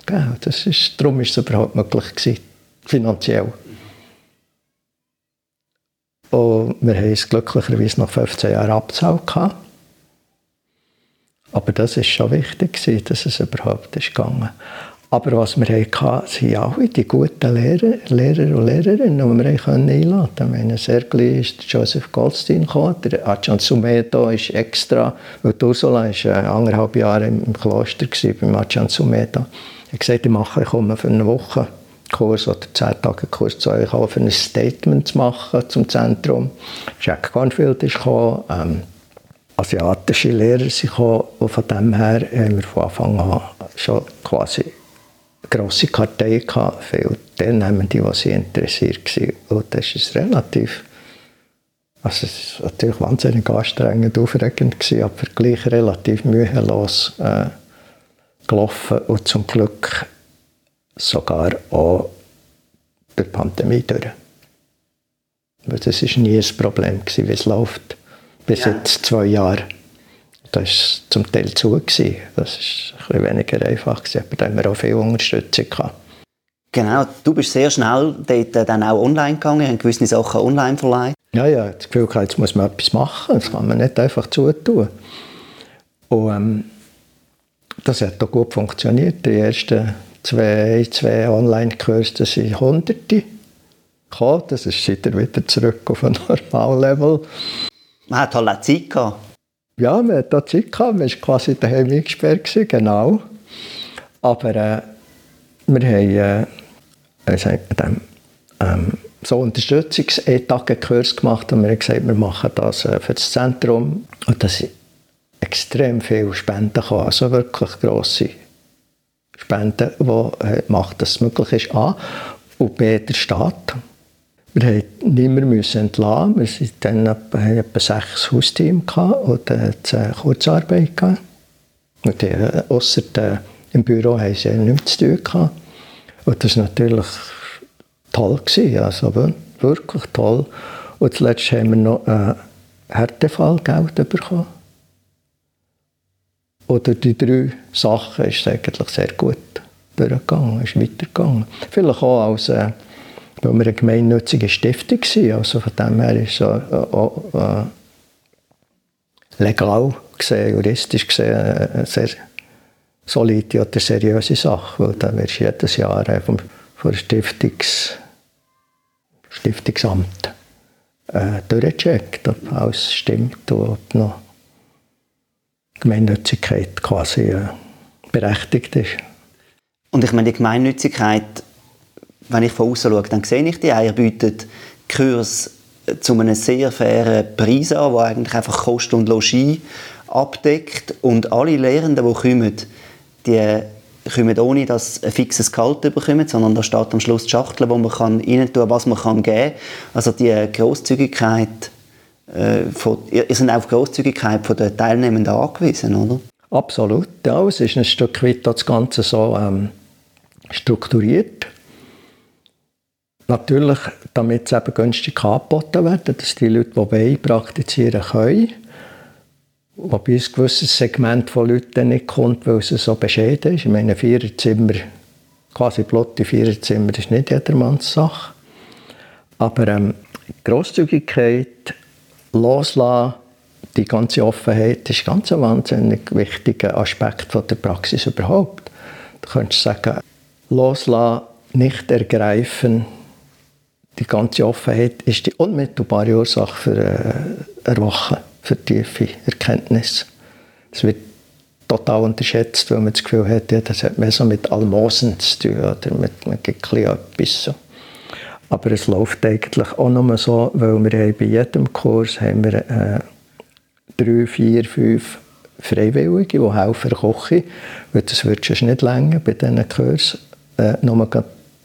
Ja, das ist, darum war es überhaupt möglich gewesen, finanziell. Und wir haben es glücklicherweise nach 15 Jahren abgezahlt. Aber das war schon wichtig, dass es überhaupt ist gegangen aber was wir hatten, sind alle die guten Lehrer, Lehrer und Lehrerinnen, die wir einladen konnten. Meine, sehr gleich ist Joseph Goldstein gekommen, der Ajahn Sumeto ist extra, weil Ursula war äh, anderthalb Jahre im Kloster gewesen, beim Ajahn Sumeto. Er hat gesagt, ich mache, ich komme für eine Woche Kurs oder zehn Tage Kurs zu euch, für ein Statement zu machen zum Zentrum. Jack Cornfield ist gekommen, ähm, asiatische Lehrer sind gekommen und von dem her haben wir von Anfang an schon quasi grosse Kartei gehabt, viele Teilnehmende, die sie interessiert waren. Und das ist relativ, also es war natürlich wahnsinnig anstrengend, aufregend gewesen, aber gleich relativ mühelos äh, gelaufen und zum Glück sogar auch durch die Pandemie durch. das war nie ein Problem, wie es läuft bis ja. jetzt zwei Jahre. Das war zum Teil zu. Gewesen. Das war ein weniger einfach. Gewesen. Aber da haben wir auch viel Unterstützung gehabt. Genau, du bist sehr schnell dort äh, dann auch online gegangen, haben gewisse Sachen online verleiht. Ja, ja, das Gefühl gehabt, jetzt muss man etwas machen, das kann man nicht einfach zutun. Und ähm, das hat auch gut funktioniert. Die ersten zwei, zwei Online-Kurse, sind Hunderte gekommen. Das ist wieder zurück auf ein Normallevel. Man hat halt auch Zeit gehabt. Ja, man hat auch Zeit gehabt. Man war quasi daheim eingesperrt, genau. Aber äh, wir haben, äh, sagt man dem, ähm, gemacht und wir haben gesagt, wir machen das äh, für das Zentrum. Und das sind extrem viele Spenden gekommen, also wirklich grosse Spenden, die äh, macht, dass es möglich ist. A. Und B. der Staat. Wir mussten niemanden entlassen. Wir hatten dann etwa, etwa sechs Hausteams und es Kurzarbeit gegeben. Und die, äh, ausser der, im Büro haben sie nichts zu tun gehabt. Und das war natürlich toll. Gewesen, also wirklich toll. Und zuletzt haben wir noch ein Härtefallgeld bekommen. Oder die drei Sachen ist eigentlich sehr gut durchgegangen, ist weitergegangen. Vielleicht auch als, äh, weil wir eine gemeinnützige Stiftung waren, also von dem her ist es auch, äh, legal gesehen, juristisch gesehen, eine sehr solide oder seriöse Sache, weil dann wirst du jedes Jahr äh, vom, vom Stiftungs, Stiftungsamt äh, durchgecheckt, ob alles stimmt und ob noch Gemeinnützigkeit quasi äh, berechtigt ist. Und ich meine, die Gemeinnützigkeit, wenn ich von außen schaue, dann sehe ich die. Ihr bietet Kurs zu einem sehr fairen Preis an, der eigentlich einfach Kost und Logis abdeckt. Und alle Lehrenden, die kommen, die kommen ohne, dass sie ein fixes Gehalt bekommen, sondern da steht am Schluss die Schachtel, wo man kann rein tun kann, was man kann geben kann. Also die Grosszügigkeit äh, von, ihr seid auf Großzügigkeit der Teilnehmenden angewiesen, oder? Absolut, ja. Es ist ein Stück weit das Ganze so ähm, strukturiert. Natürlich, damit es eben günstig angeboten wird, dass die Leute, die wollen, praktizieren können. Wobei ein gewisses Segment von Leuten nicht kommt, weil es so bescheiden ist. Ich meine, Viererzimmer, quasi blotte Viererzimmer, ist nicht jedermanns Sache. Aber ähm, Grosszügigkeit loslassen, die ganze Offenheit, ist ganz ein wahnsinnig wichtiger Aspekt von der Praxis überhaupt. Du könntest sagen, loslassen, nicht ergreifen, die ganze Offenheit ist die unmittelbare Ursache für äh, Erwachen, für tiefe Erkenntnis. Das wird total unterschätzt, weil man das Gefühl hat, ja, das hat mehr so mit Almosen zu tun oder mit, mit etwas so. Aber es läuft eigentlich auch nur so, weil wir bei jedem Kurs haben wir äh, drei, vier, fünf Freiwillige, die helfen kochen. Das wird schon nicht länger bei diesen Kursen. Äh, nur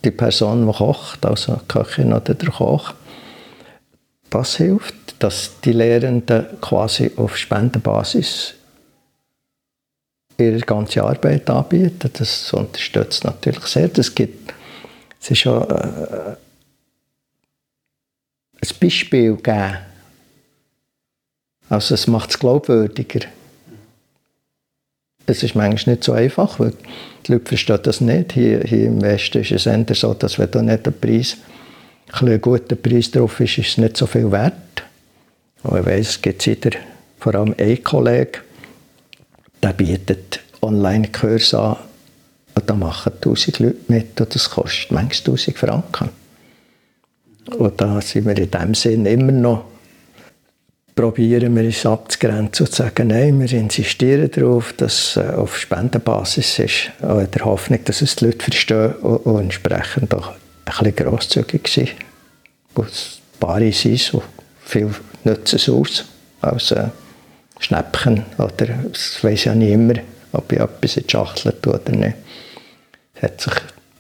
die Person, die kocht, also die Köchin oder der Koch. Das hilft, dass die Lehrenden quasi auf Spendenbasis ihre ganze Arbeit anbieten. Das unterstützt natürlich sehr. Das gibt, es ist schon äh, ein Beispiel geben. Also es macht es glaubwürdiger. Es ist manchmal nicht so einfach, weil die Leute verstehen das nicht. Hier, hier im Westen ist es eher so, dass wenn da nicht ein Preis, ein, guter Preis drauf ist, ist es nicht so viel wert. Und ich weiss, es gibt wieder vor allem einen Kollegen, der bietet Online-Kurse an und da machen 1000 Leute mit und das kostet manchmal 1000 Franken. Und da sind wir in dem Sinn immer noch, probieren wir uns abzugrenzen und zu sagen, nein, wir insistieren darauf, dass es äh, auf Spendenbasis ist, in der Hoffnung, dass es die Leute verstehen und, entsprechend auch ein bisschen grosszügig sind. Und Paare sind so, viel nutzen es aus als äh, Schnäppchen oder das weiß ja nicht immer, ob ich etwas in die Schachtel tue oder nicht. Das hat sich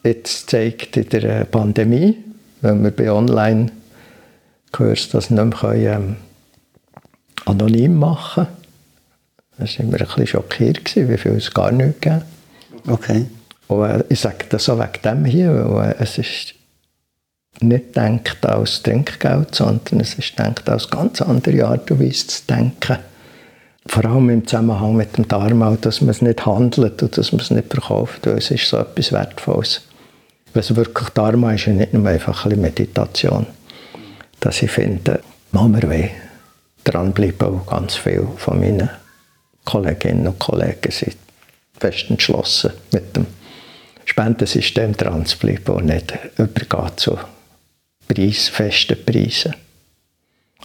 jetzt gezeigt in der äh, Pandemie, wenn wir bei Online-Kurs das nicht mehr können, ähm, anonym machen. Da waren wir ein bisschen schockiert, wie viel es gar nicht gegeben Okay. Und äh, ich sage das auch wegen dem hier, weil äh, es ist nicht gedacht als Trinkgeld, sondern es ist gedacht als ganz andere Art und Weise zu denken. vor allem im Zusammenhang mit dem Dharma, dass man es nicht handelt und dass man es nicht verkauft, weil es ist so etwas Wertvolles. Was wirklich Dharma ist, ist nicht nur einfach ein Meditation. Dass ich finde, machen wir weh, dranbleiben, und ganz viele von meinen Kolleginnen und Kollegen sind fest entschlossen, mit dem Spendensystem dran zu bleiben und nicht übergehen zu Preis, festen Preisen.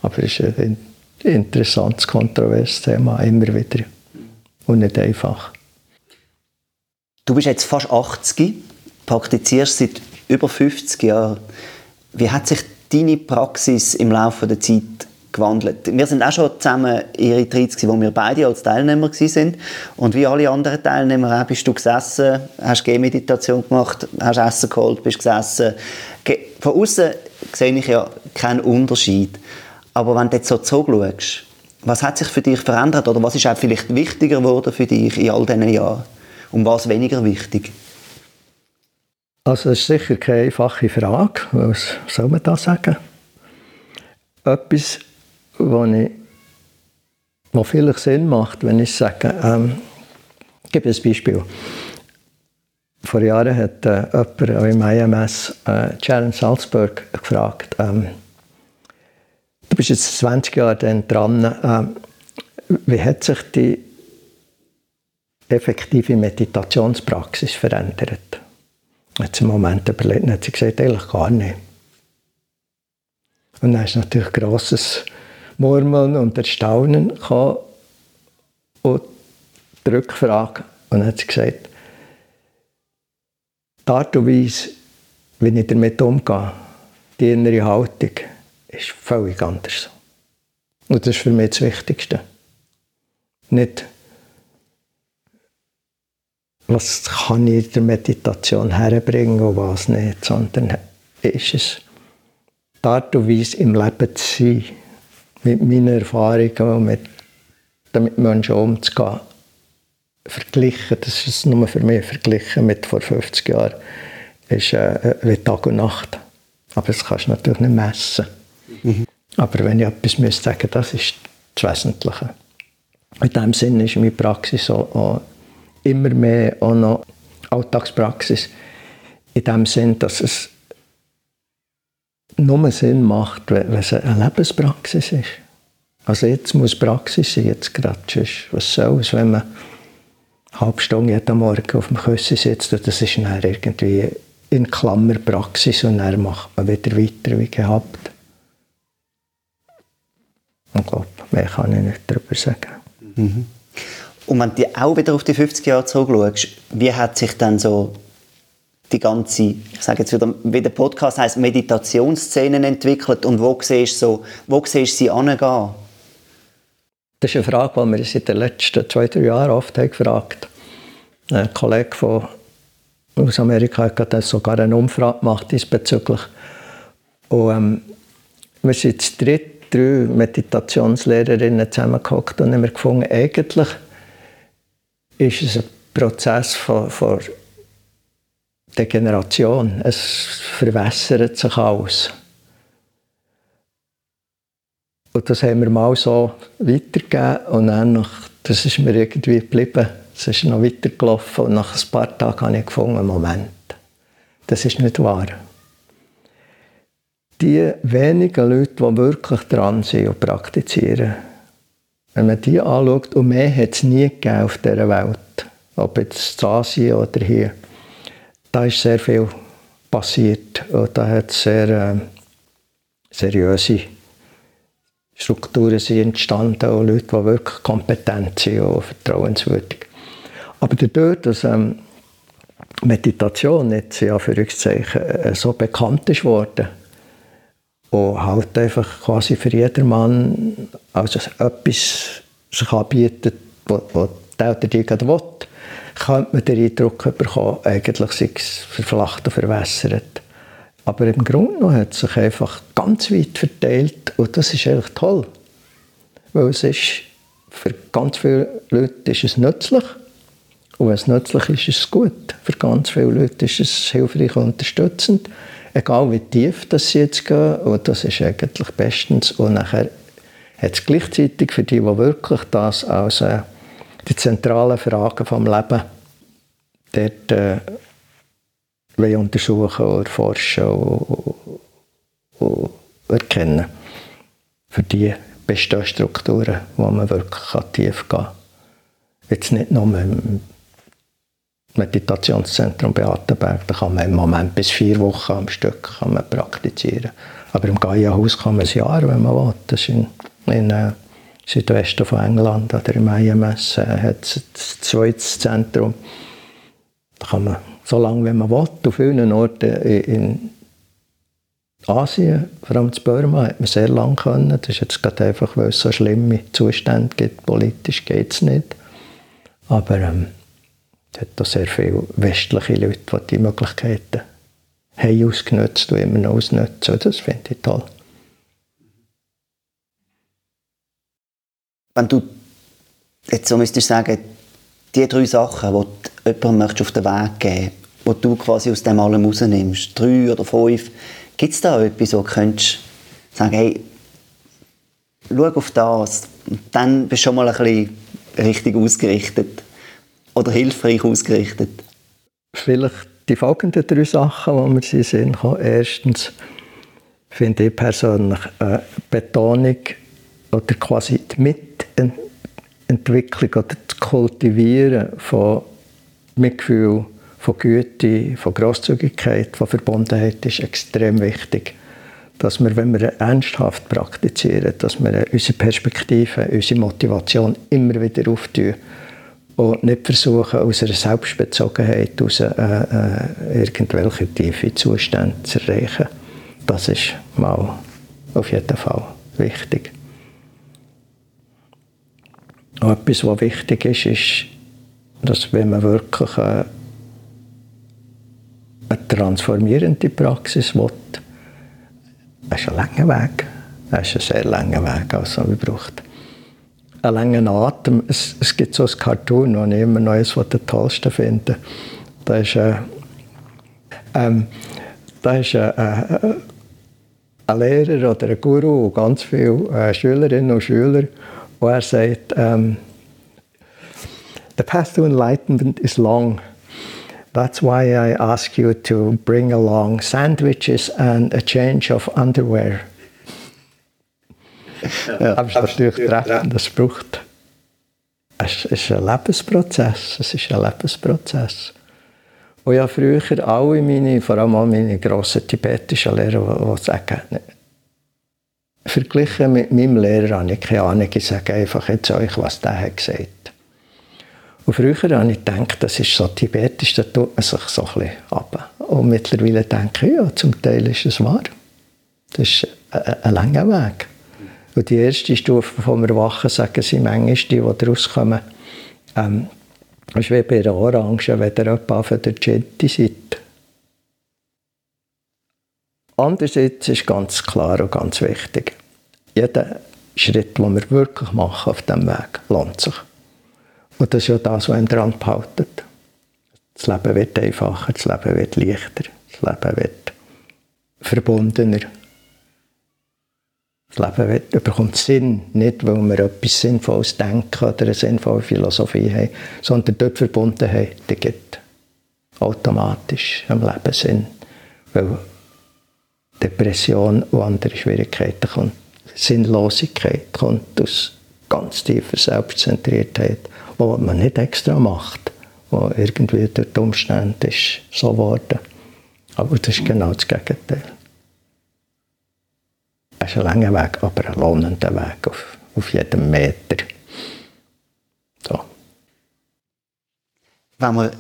Aber es ist ein interessantes, kontroverses Thema, immer wieder. Und nicht einfach. Du bist jetzt fast 80, praktizierst seit über 50 Jahren. Wie hat sich deine Praxis im Laufe der Zeit gewandelt? Wir sind auch schon zusammen in Retreats, wo wir beide als Teilnehmer waren. Und wie alle anderen Teilnehmer auch, bist du gesessen, hast Gehmeditation gemacht, hast Essen geholt, bist gesessen. Von außen sehe ich ja keinen Unterschied. Aber wenn du jetzt so zurückschaust, was hat sich für dich verändert oder was ist auch vielleicht wichtiger geworden für dich in all diesen Jahren? Und was weniger wichtig? Also das ist sicher keine einfache Frage. Was soll man da sagen? Etwas, was, ich, was vielleicht Sinn macht, wenn ich sage, ähm, ich gebe ein Beispiel. Vor Jahren hat äh, jemand im IMS äh, Sharon Salzburg gefragt, ähm, du bist jetzt 20 Jahre dran, äh, wie hat sich die effektive Meditationspraxis verändert? Hat sie einen Moment überlegt hat sie gesagt, eigentlich gar nicht. Und dann ist natürlich grosses Murmeln und Erstaunen gekommen und die Rückfrage. Und dann hat sie gesagt, die Art und Weise, wie ich damit umgehe, die innere Haltung, ist völlig anders. Und das ist für mich das Wichtigste. Nicht, was kann ich in der Meditation herbringen und was nicht, sondern ist es die Art und Weise im Leben zu sein, mit meinen Erfahrungen und mit, damit Menschen umzugehen, verglichen, das ist nur für mich verglichen mit vor 50 Jahren, ist äh, wie Tag und Nacht. Aber das kannst du natürlich nicht messen. Mhm. Aber wenn ich etwas müsste sagen das ist das Wesentliche. In diesem Sinne ist meine Praxis auch, auch immer mehr auch noch Alltagspraxis. In dem Sinn, dass es nur Sinn macht, wenn es eine Lebenspraxis ist. Also jetzt muss Praxis sein, jetzt gerade. Was soll es, wenn man eine halbe Stunde jeden Morgen auf dem Küssen sitzt und das ist dann irgendwie in Klammer Praxis und dann macht man wieder weiter wie gehabt. Ich glaube, mehr kann ich nicht darüber sagen. Mhm. Und wenn du auch wieder auf die 50 Jahre zurückschaust, wie hat sich dann so die ganze, ich sage jetzt wieder, wie der Podcast heißt, Meditationsszenen entwickelt und wo siehst du so, wo siehst sie angehen? Das ist eine Frage, die wir uns in den letzten zwei, drei Jahren oft haben gefragt Ein Kollege von, aus Amerika hat sogar eine Umfrage gemacht diesbezüglich. Und ähm, wir sind zu dritt, drei Meditationslehrerinnen zusammengehockt und haben gefunden, eigentlich ist es ein Prozess von, von Degeneration. Es verwässert sich alles. Und das haben wir mal so weitergegeben und dann nach, das ist mir irgendwie geblieben. Es ist noch weitergelaufen und nach ein paar Tagen habe ich gefunden, Moment, das ist nicht wahr. Die wenigen Leute, die wirklich dran sind und praktizieren, wenn man die anschaut, und mehr hat es nie gegeben auf dieser Welt, ob jetzt in Asien oder hier, da ist sehr viel passiert und da hat sehr äh, seriöse Strukturen sind entstanden und Leute, die wirklich kompetent sind und vertrauenswürdig. Aber dadurch, dass ähm, Meditation jetzt in Anführungszeichen äh, so bekannt ist worden und halt einfach quasi für jedermann also etwas sich anbietet, was der oder die gerade will, könnte man den Eindruck bekommen, eigentlich sei es verflacht und verwässert. Aber im Grunde hat es sich einfach ganz weit verteilt und das ist eigentlich toll. Weil es ist, für ganz viele Leute ist es nützlich und wenn es nützlich ist, ist es gut. Für ganz viele Leute ist es hilfreich und unterstützend. Egal wie tief das sie jetzt gehen, und das ist eigentlich bestens. Und nachher hat es gleichzeitig für die, die wirklich das als äh, die zentralen Fragen vom Leben dort äh, untersuchen oder forschen und, und erkennen. Für die bestehen Strukturen, wo man wirklich tief gehen kann. Jetzt nicht nur im Meditationszentrum Beatenberg, da kann man im Moment bis vier Wochen am Stück kann man praktizieren. Aber im Gaia-Haus kann man ein Jahr, wenn man will. Das ist in, in äh, Südwesten von England oder im IMS äh, hat es ein zweites Zentrum. Da kann man so lange, wie man will, auf vielen Orten in, in Asien, vor allem in Burma, hat man sehr lange können. Das ist jetzt gerade einfach, weil es so schlimme Zustände gibt. Politisch geht es nicht. Aber ähm, es hat auch sehr viele westliche Leute, die die Möglichkeiten haben ausgenutzt und immer noch ausnutzen. Das finde ich toll. Wenn du jetzt so müsstest sagen, die drei Sachen, die du jemandem auf den Weg geben die du quasi aus dem allem rausnimmst, drei oder fünf, gibt es da etwas, wo du könntest sagen, hey, schau auf das, dann bist du schon mal ein bisschen richtig ausgerichtet oder hilfreich ausgerichtet? Vielleicht die folgenden drei Sachen, die mir in Sinn kommen. Erstens finde ich persönlich eine Betonung oder quasi die Mitentwicklung oder das Kultivieren von Mitgefühl, von Güte, von Großzügigkeit, von Verbundenheit ist extrem wichtig. Dass wir, wenn wir ernsthaft praktizieren, dass wir unsere Perspektive, unsere Motivation immer wieder auftun und nicht versuchen, aus einer Selbstbezogenheit heraus, äh, äh, irgendwelche tiefe Zustände zu erreichen. Das ist mal auf jeden Fall wichtig. Und etwas, was wichtig ist, ist, dass wenn man wirklich äh, eine transformierende Praxis will, das ist ein langer Weg. Das ist ein sehr langer Weg, also man braucht einen langen Atem. Es, es gibt so ein Cartoon, das ich immer noch eines der tollsten finde. Da ist, äh, ähm, da ist äh, äh, ein Lehrer oder ein Guru und ganz viele äh, Schülerinnen und Schüler, wo er sagt, ähm, The path to enlightenment is long. That's why I ask you to bring along sandwiches and a change of underwear. Ja, aber es ist natürlich treffend, es braucht. Es ist ein Lebensprozess. Es ist ein Lebensprozess. Und ja, früher alle meine, vor allem meine grossen tibetischen Lehrer, die sagen, verglichen mit meinem Lehrer habe ich keine Ahnung, ich sage einfach jetzt euch, was der hat gesagt. Und früher habe ich gedacht, das ist so tibetisch, da tut man sich so ein ab. Und mittlerweile denke ich, ja, zum Teil ist es wahr. Das ist ein, ein langer Weg. Und die erste Stufe vom Erwachen, sagen sie manchmal, die, die daraus kommen, ähm, ist wie bei einer Orange, wenn ihr jemand von der Genti seid. Andererseits ist ganz klar und ganz wichtig, jeder Schritt, den wir wirklich machen auf diesem Weg, lohnt sich. Und das ist ja das, was einen dran behaltet. Das Leben wird einfacher, das Leben wird leichter, das Leben wird verbundener. Das Leben wird, bekommt Sinn, nicht weil wir etwas Sinnvolles denken oder eine sinnvolle Philosophie haben, sondern dort Verbundenheit, die gibt automatisch im Leben Sinn. Weil Depression und andere Schwierigkeiten kommen. Sinnlosigkeit kommt aus ganz tiefer Selbstzentriertheit, die man nicht extra macht, wo irgendwie durch die Umstände ist so geworden. Aber das ist genau das Gegenteil. Es ist ein langer Weg, aber ein lohnender Weg auf, auf jedem Meter. So. Wenn man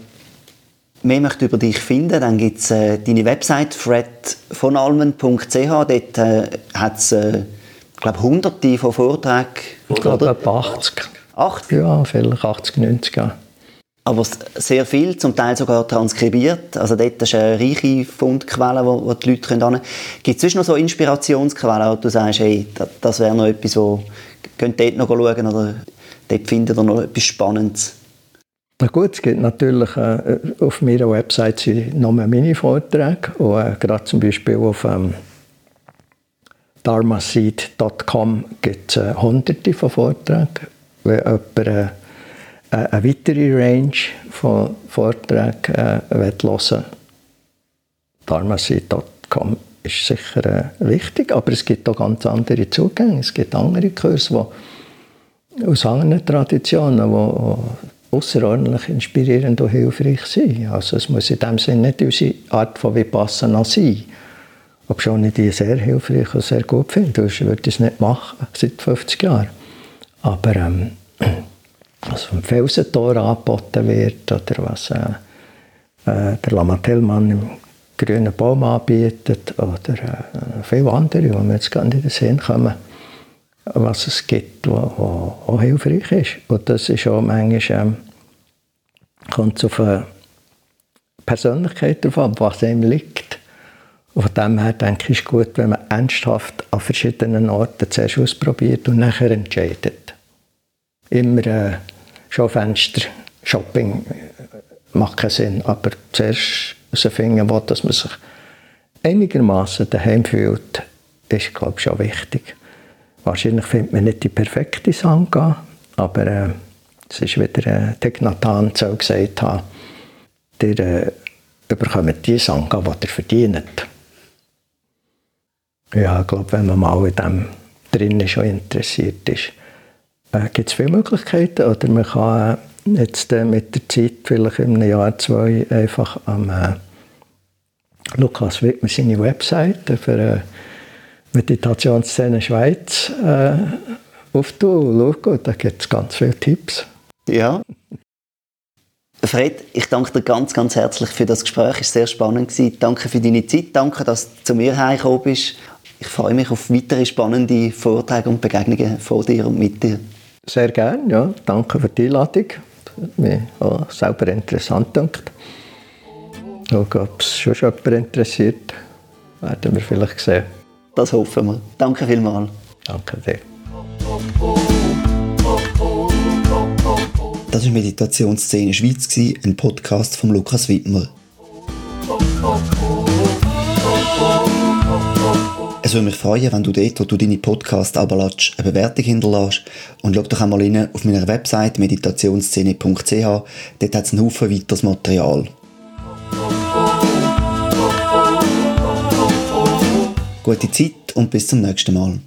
mehr möchte über dich finden, dann gibt es äh, deine Website fredvonalmen.ch. Dort äh, hat es, äh, glaube hunderte von Vorträgen. Ich glaube etwa 80. 80? Ja, vielleicht 80, 90. Ja. Aber sehr viel, zum Teil sogar transkribiert. Also dort ist eine reiche Fundquelle, wo, wo die Leute können. Gibt es noch so Inspirationsquellen, wo du sagst, hey, das, das wäre noch etwas, wo könnt dort noch schauen oder dort findet ihr noch etwas Spannendes? Na gut, es gibt natürlich äh, auf meiner Website noch mehr Mini-Vorträge und äh, gerade zum Beispiel auf ähm, dharmaseed.com gibt es äh, hunderte von Vorträgen. Wenn jemand äh, eine weitere Range von Vorträgen äh, hören dharmaseed.com ist sicher äh, wichtig, aber es gibt auch ganz andere Zugänge. Es gibt andere Kurse, die aus anderen Traditionen, die außerordentlich inspirierend und hilfreich sind. Also es muss in dem Sinne nicht unsere Art von Vipassana sein. Ob schon ich die sehr hilfreich und sehr gut finde, sonst würde ich es nicht machen, seit 50 Jahren. Aber ähm, was vom Felsentor angeboten wird oder was äh, äh, der Lama Tellmann im grünen Baum anbietet oder äh, viele andere, die mir jetzt gar nicht in den Sinn kommen, was es gibt, was auch hilfreich ist. Und das ist auch manchmal, ähm, kommt es auf eine Persönlichkeit drauf was einem liegt. Und von dem her denke ich, ist gut, wenn man ernsthaft an verschiedenen Orten zuerst ausprobiert und nachher entscheidet. Immer äh, Schaufenster, Shopping äh, macht keinen Sinn, aber zuerst herausfinden will, dass man sich einigermaßen daheim fühlt, ist, glaube ich, schon wichtig. Wahrscheinlich findet man nicht die perfekte Sangha, aber äh, es ist wieder äh, Tegnatan so gesagt hat, ihr äh, bekommt die Sangha, die ihr verdient. Ja, ich glaube, wenn man mal in dem drinnen schon interessiert ist, äh, gibt es viele Möglichkeiten. Oder man kann äh, jetzt äh, mit der Zeit, vielleicht in einem Jahr, zwei, einfach am äh, Lukas Wittmer seine Webseite für äh, Meditationsszene Schweiz äh, auftun. Schau, da gibt es ganz viele Tipps. Ja. Fred, ich danke dir ganz, ganz herzlich für das Gespräch. Es war sehr spannend. Danke für deine Zeit. Danke, dass du zu mir hergekommen bist. Ich freue mich auf weitere spannende Vorträge und Begegnungen von dir und mit dir. Sehr gerne, ja. Danke für die Einladung. Mir auch selber interessant gedacht. Ob es schon jemand interessiert, werden wir vielleicht sehen. Das hoffen wir. Danke vielmals. Danke dir. Das war Meditationsszene Schweiz, ein Podcast von Lukas Wittmer. Es würde mich freuen, wenn du dort, wo du deine Podcasts abladest, eine Bewertung hinterlässt. Und schau doch einmal rein auf meiner Website meditationsszene.ch. Dort hat es einen Haufen weiteres Material. Gute Zeit und bis zum nächsten Mal.